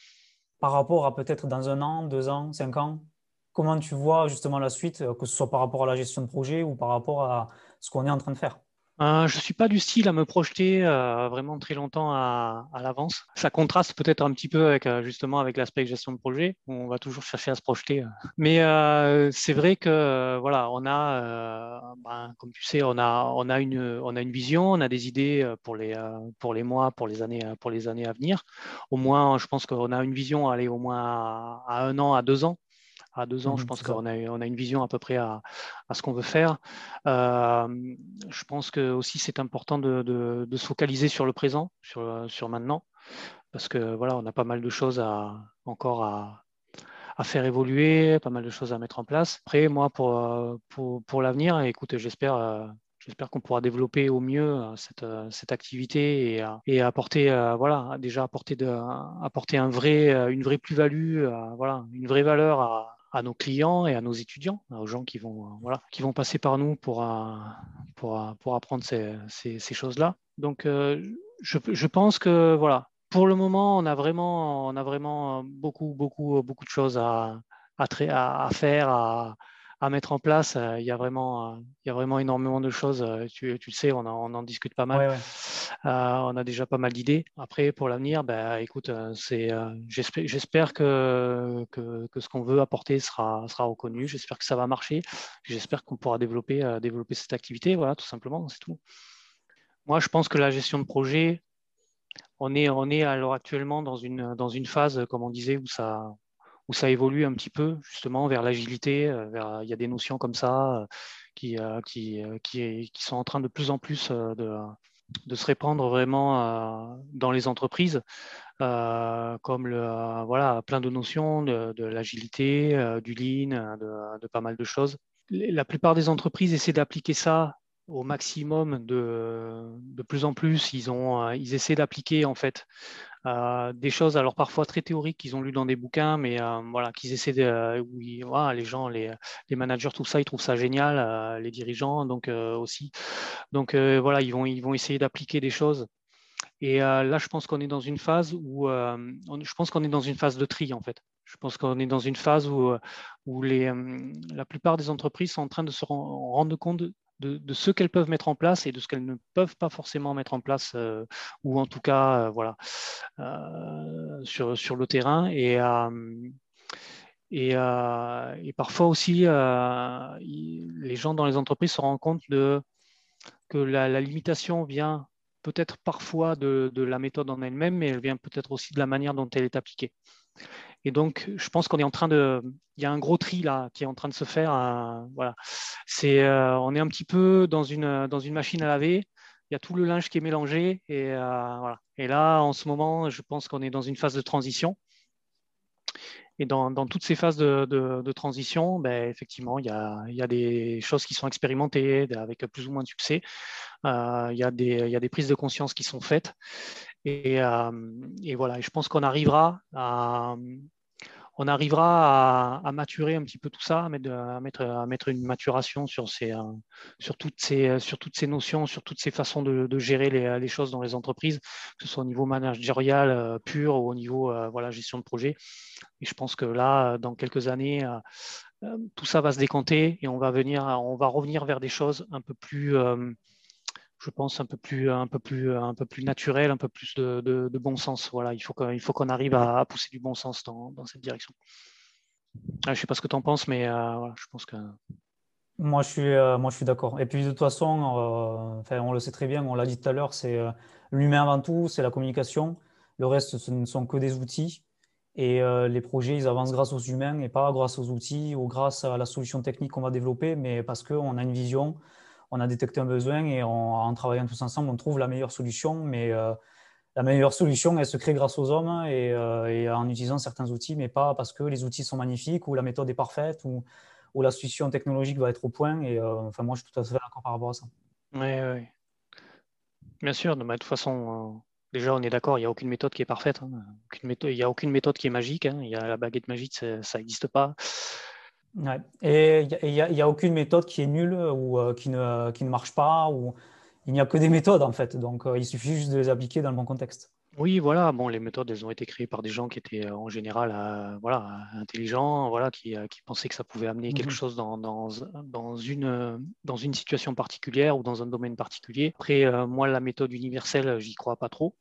[SPEAKER 1] Par rapport à peut-être dans un an, deux ans, cinq ans, comment tu vois justement la suite, que ce soit par rapport à la gestion de projet ou par rapport à ce qu'on est en train de faire
[SPEAKER 2] euh, je ne suis pas du style à me projeter euh, vraiment très longtemps à, l'avance. Ça contraste peut-être un petit peu avec euh, justement avec l'aspect gestion de projet, on va toujours chercher à se projeter. Mais c'est vrai que voilà, on a, ben, comme tu sais, on a, on a une, on a une vision, on a des idées pour les, pour les mois, pour les années, pour les années à venir. Au moins, je pense qu'on a une vision, aller au moins à un an, à deux ans à deux ans, je mmh, pense qu'on a, on a une vision à peu près à, ce qu'on veut faire. Euh, je pense que aussi c'est important de, se focaliser sur le présent, sur, sur maintenant, parce que voilà, on a pas mal de choses à, encore à, faire évoluer, pas mal de choses à mettre en place. Après, moi, pour, pour, l'avenir, écoute, j'espère. Euh, j'espère qu'on pourra développer au mieux euh, cette, cette activité et, et apporter, voilà, déjà apporter, de, apporter un vrai, une vraie plus-value, voilà, une vraie valeur à, à nos clients et à nos étudiants, aux gens qui vont, euh, voilà, qui vont passer par nous pour, euh, pour, euh, pour apprendre ces, ces, choses-là. Donc, je, je, pense que voilà, pour le moment, on a vraiment, on a vraiment beaucoup, beaucoup, beaucoup de choses à, à, à faire, à, à mettre en place. Euh, il y a vraiment, euh, il y a vraiment énormément de choses. Euh, tu, tu le sais, on en, on en, discute pas mal. on a déjà pas mal d'idées. Après, pour l'avenir, ben, écoute, c'est, j'espère que, que, que, ce qu'on veut apporter sera, sera reconnu. J'espère que ça va marcher. J'espère qu'on pourra développer, développer cette activité. Voilà, tout simplement, c'est tout. Moi, je pense que la gestion de projet, on est, on est alors actuellement dans une, dans une phase, comme on disait, où ça, où ça évolue un petit peu justement vers l'agilité. Euh, il y a des notions comme ça euh, qui, euh, qui, sont en train de plus en plus de, se répandre vraiment dans les entreprises, comme voilà, plein de notions de, l'agilité, du lean, de, pas mal de choses. La plupart des entreprises essaient d'appliquer ça au maximum de, de plus en plus. Ils, ont, ils essaient d'appliquer en fait euh, des choses, alors parfois très théoriques qu'ils ont lu dans des bouquins, mais euh, voilà, qu'ils essaient de. Oui, les gens, les, les, managers, tout ça, ils trouvent ça génial, euh, les dirigeants, donc aussi. Donc voilà, ils vont, ils vont essayer d'appliquer des choses. Et là, je pense qu'on est dans une phase où. je pense qu'on est dans une phase de tri, en fait. Je pense qu'on est dans une phase où, où les, la plupart des entreprises sont en train de se rendre compte de, ce qu'elles peuvent mettre en place et de ce qu'elles ne peuvent pas forcément mettre en place, euh, ou en tout cas, euh, voilà, euh, sur, sur, le terrain. Et, Et, parfois aussi, les gens dans les entreprises se rendent compte de, que la, limitation vient peut-être parfois de, la méthode en elle-même, mais elle vient peut-être aussi de la manière dont elle est appliquée. Et donc, je pense qu'on est en train de. Il y a un gros tri là qui est en train de se faire. voilà. C'est, on est un petit peu dans une, dans une machine à laver il y a tout le linge qui est mélangé. Et, euh, voilà. et là, en ce moment, je pense qu'on est dans une phase de transition. Et dans, toutes ces phases de, transition, ben, effectivement, il y, a, des choses qui sont expérimentées avec plus ou moins de succès. Euh, il, y a des, prises de conscience qui sont faites. Et, euh, et voilà, et je pense qu'on arrivera à, on arrivera à, maturer un petit peu tout ça, à mettre, une maturation sur, euh, toutes ces, notions, sur toutes ces façons de, gérer les, choses dans les entreprises, que ce soit au niveau managérial euh, pur ou au niveau euh, gestion de projet. Et je pense que là, dans quelques années, tout ça va se décanter et on va revenir vers des choses un peu plus je pense, un peu plus, un peu plus, un peu plus naturel, un peu plus de, bon sens. Voilà, il faut qu'on arrive à, pousser du bon sens dans, cette direction. Ah, je ne sais pas ce que tu en penses, mais euh, je pense que.
[SPEAKER 1] Moi, je suis, euh, moi, je suis d'accord. Et puis, de toute façon, euh, on le sait très bien, on l'a dit tout à l'heure, c'est l'humain avant tout, c'est la communication. Le reste, ce ne sont que des outils. Et les projets, ils avancent grâce aux humains et pas grâce aux outils ou grâce à la solution technique qu'on va développer, mais parce qu'on a une vision, on a détecté un besoin et en travaillant tous ensemble, on trouve la meilleure solution. Mais euh, la meilleure solution, elle se crée grâce aux hommes euh, et, en utilisant certains outils, mais pas parce que les outils sont magnifiques ou la méthode est parfaite ou, la solution technologique va être au point. Et euh, enfin, moi, je suis tout à fait d'accord par rapport à ça.
[SPEAKER 2] Oui. Bien sûr, de toute façon, déjà, on est d'accord, il n'y a aucune méthode qui est parfaite. Hein. il n'y a aucune méthode qui est magique. Hein. Il y a la baguette magique, ça n'existe pas.
[SPEAKER 1] Et il n'y a, aucune méthode qui est nulle ou euh, qui, ne, qui ne marche pas. Ou... Il n'y a que des méthodes, en fait. Donc, euh, il suffit juste de les appliquer dans le bon contexte.
[SPEAKER 2] Oui, voilà. Bon, les méthodes, elles ont été créées par des gens qui étaient euh, en général voilà, intelligents, voilà, qui, qui, pensaient que ça pouvait amener quelque mhm. chose dans, dans, dans, une, dans une situation particulière ou dans un domaine particulier. Après, moi, la méthode universelle, j'y crois pas trop.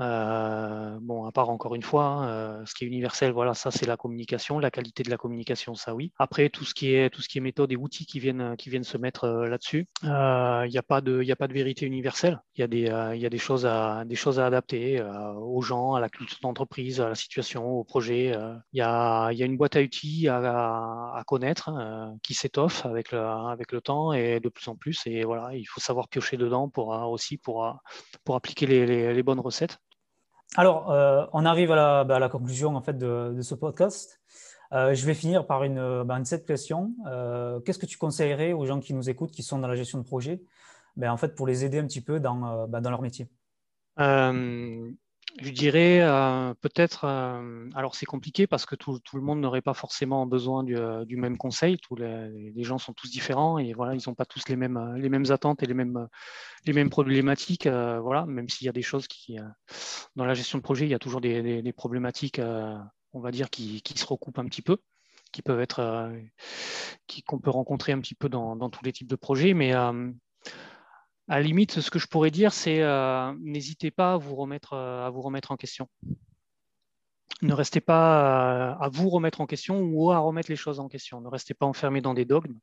[SPEAKER 2] Euh, bon, à part encore une fois, hein, euh, ce qui est universel, voilà, ça c'est la communication, la qualité de la communication, ça oui. Après, tout ce qui est tout ce qui est méthode et outils qui viennent qui viennent se mettre euh, là-dessus, il n'y a pas de a pas de vérité universelle. Il y a des il des choses à des choses à adapter aux gens, à la culture d'entreprise, à la situation, au projet. Il y a y a une boîte à outils à, à, connaître qui s'étoffe avec le avec le temps et de plus en plus. Et voilà, il faut savoir piocher dedans pour aussi pour pour appliquer les bonnes recettes.
[SPEAKER 1] Alors, euh, on arrive à la, bah, conclusion en fait de, ce podcast. Euh, je vais finir par une, bah, cette question. Euh, qu'est-ce que tu conseillerais aux gens qui nous écoutent, qui sont dans la gestion de projet, ben, en fait, pour les aider un petit peu dans, bah, dans leur métier?
[SPEAKER 2] Je dirais euh, peut-être, euh, alors c'est compliqué parce que tout, le monde n'aurait pas forcément besoin du, euh, même conseil, tous les, gens sont tous différents et voilà, ils n'ont pas tous les mêmes, les mêmes attentes et les mêmes, les mêmes problématiques, voilà, même s'il y a des choses qui, dans la gestion de projet, il y a toujours des, problématiques, on va dire, qui, se recoupent un petit peu, qui peuvent être, qu'on peut rencontrer un petit peu dans, dans, tous les types de projets, mais à la limite, ce que je pourrais dire, c'est euh, n'hésitez pas à vous, remettre, euh, à vous remettre en question. Ne restez pas euh, à vous remettre en question ou à remettre les choses en question. Ne restez pas enfermé dans des dogmes.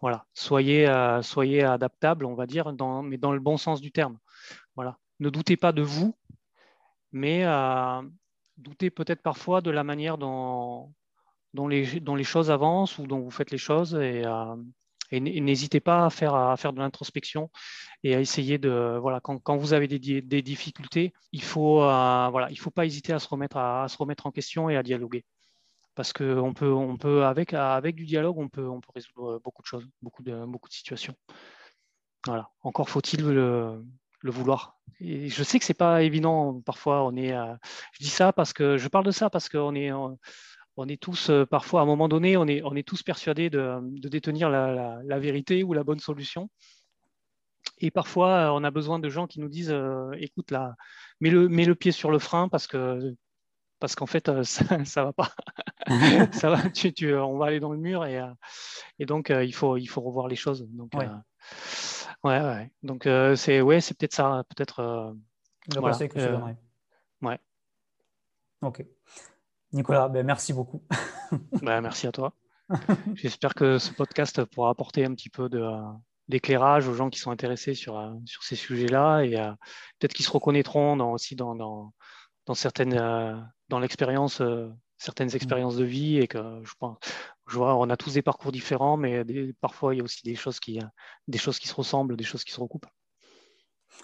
[SPEAKER 2] voilà, soyez, soyez adaptable, on va dire, mais dans le bon sens du terme. Voilà. Ne doutez pas de vous, mais doutez peut-être parfois de la manière dont, dont, les, dont, les, choses avancent ou dont vous faites les choses et, et n'hésitez pas à faire, à faire de l'introspection et à essayer de voilà quand, vous avez des, difficultés, il faut euh, voilà il faut pas hésiter à se remettre à, se remettre en question et à dialoguer parce que on peut on peut avec avec du dialogue on peut on peut résoudre beaucoup de choses, beaucoup de beaucoup de situations. Voilà. Encore faut-il le, le vouloir. Et je sais que c'est pas évident. Parfois, on est. Euh, je dis ça parce que je parle de ça parce qu'on est on est tous, euh, parfois, à un moment donné, on est, on est tous persuadés de, détenir la, vérité ou la bonne solution. Et parfois, on a besoin de gens qui nous disent, euh, écoute, là, mets le, mets le pied sur le frein parce que parce qu'en fait, euh, ça, ne va pas. ça va, tu, on va aller dans le mur et, et donc il faut, il faut revoir les choses. Donc, ouais. ouais, Donc c'est, ouais, c'est peut-être ça, peut-être.
[SPEAKER 1] voilà. que
[SPEAKER 2] ouais.
[SPEAKER 1] Ok. Nicolas, ben, merci beaucoup.
[SPEAKER 2] ben, merci à toi. J'espère que ce podcast pourra apporter un petit peu d'éclairage aux gens qui sont intéressés sur, euh, sur ces sujets-là et euh, peut-être qu'ils se reconnaîtront dans, aussi dans, dans, dans certaines euh, dans l'expérience certaines expériences de vie et que je pense je vois on a tous des parcours différents mais parfois il y a aussi des choses qui des choses qui se ressemblent des choses qui se recoupent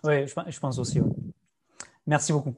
[SPEAKER 1] oui je, je pense aussi merci beaucoup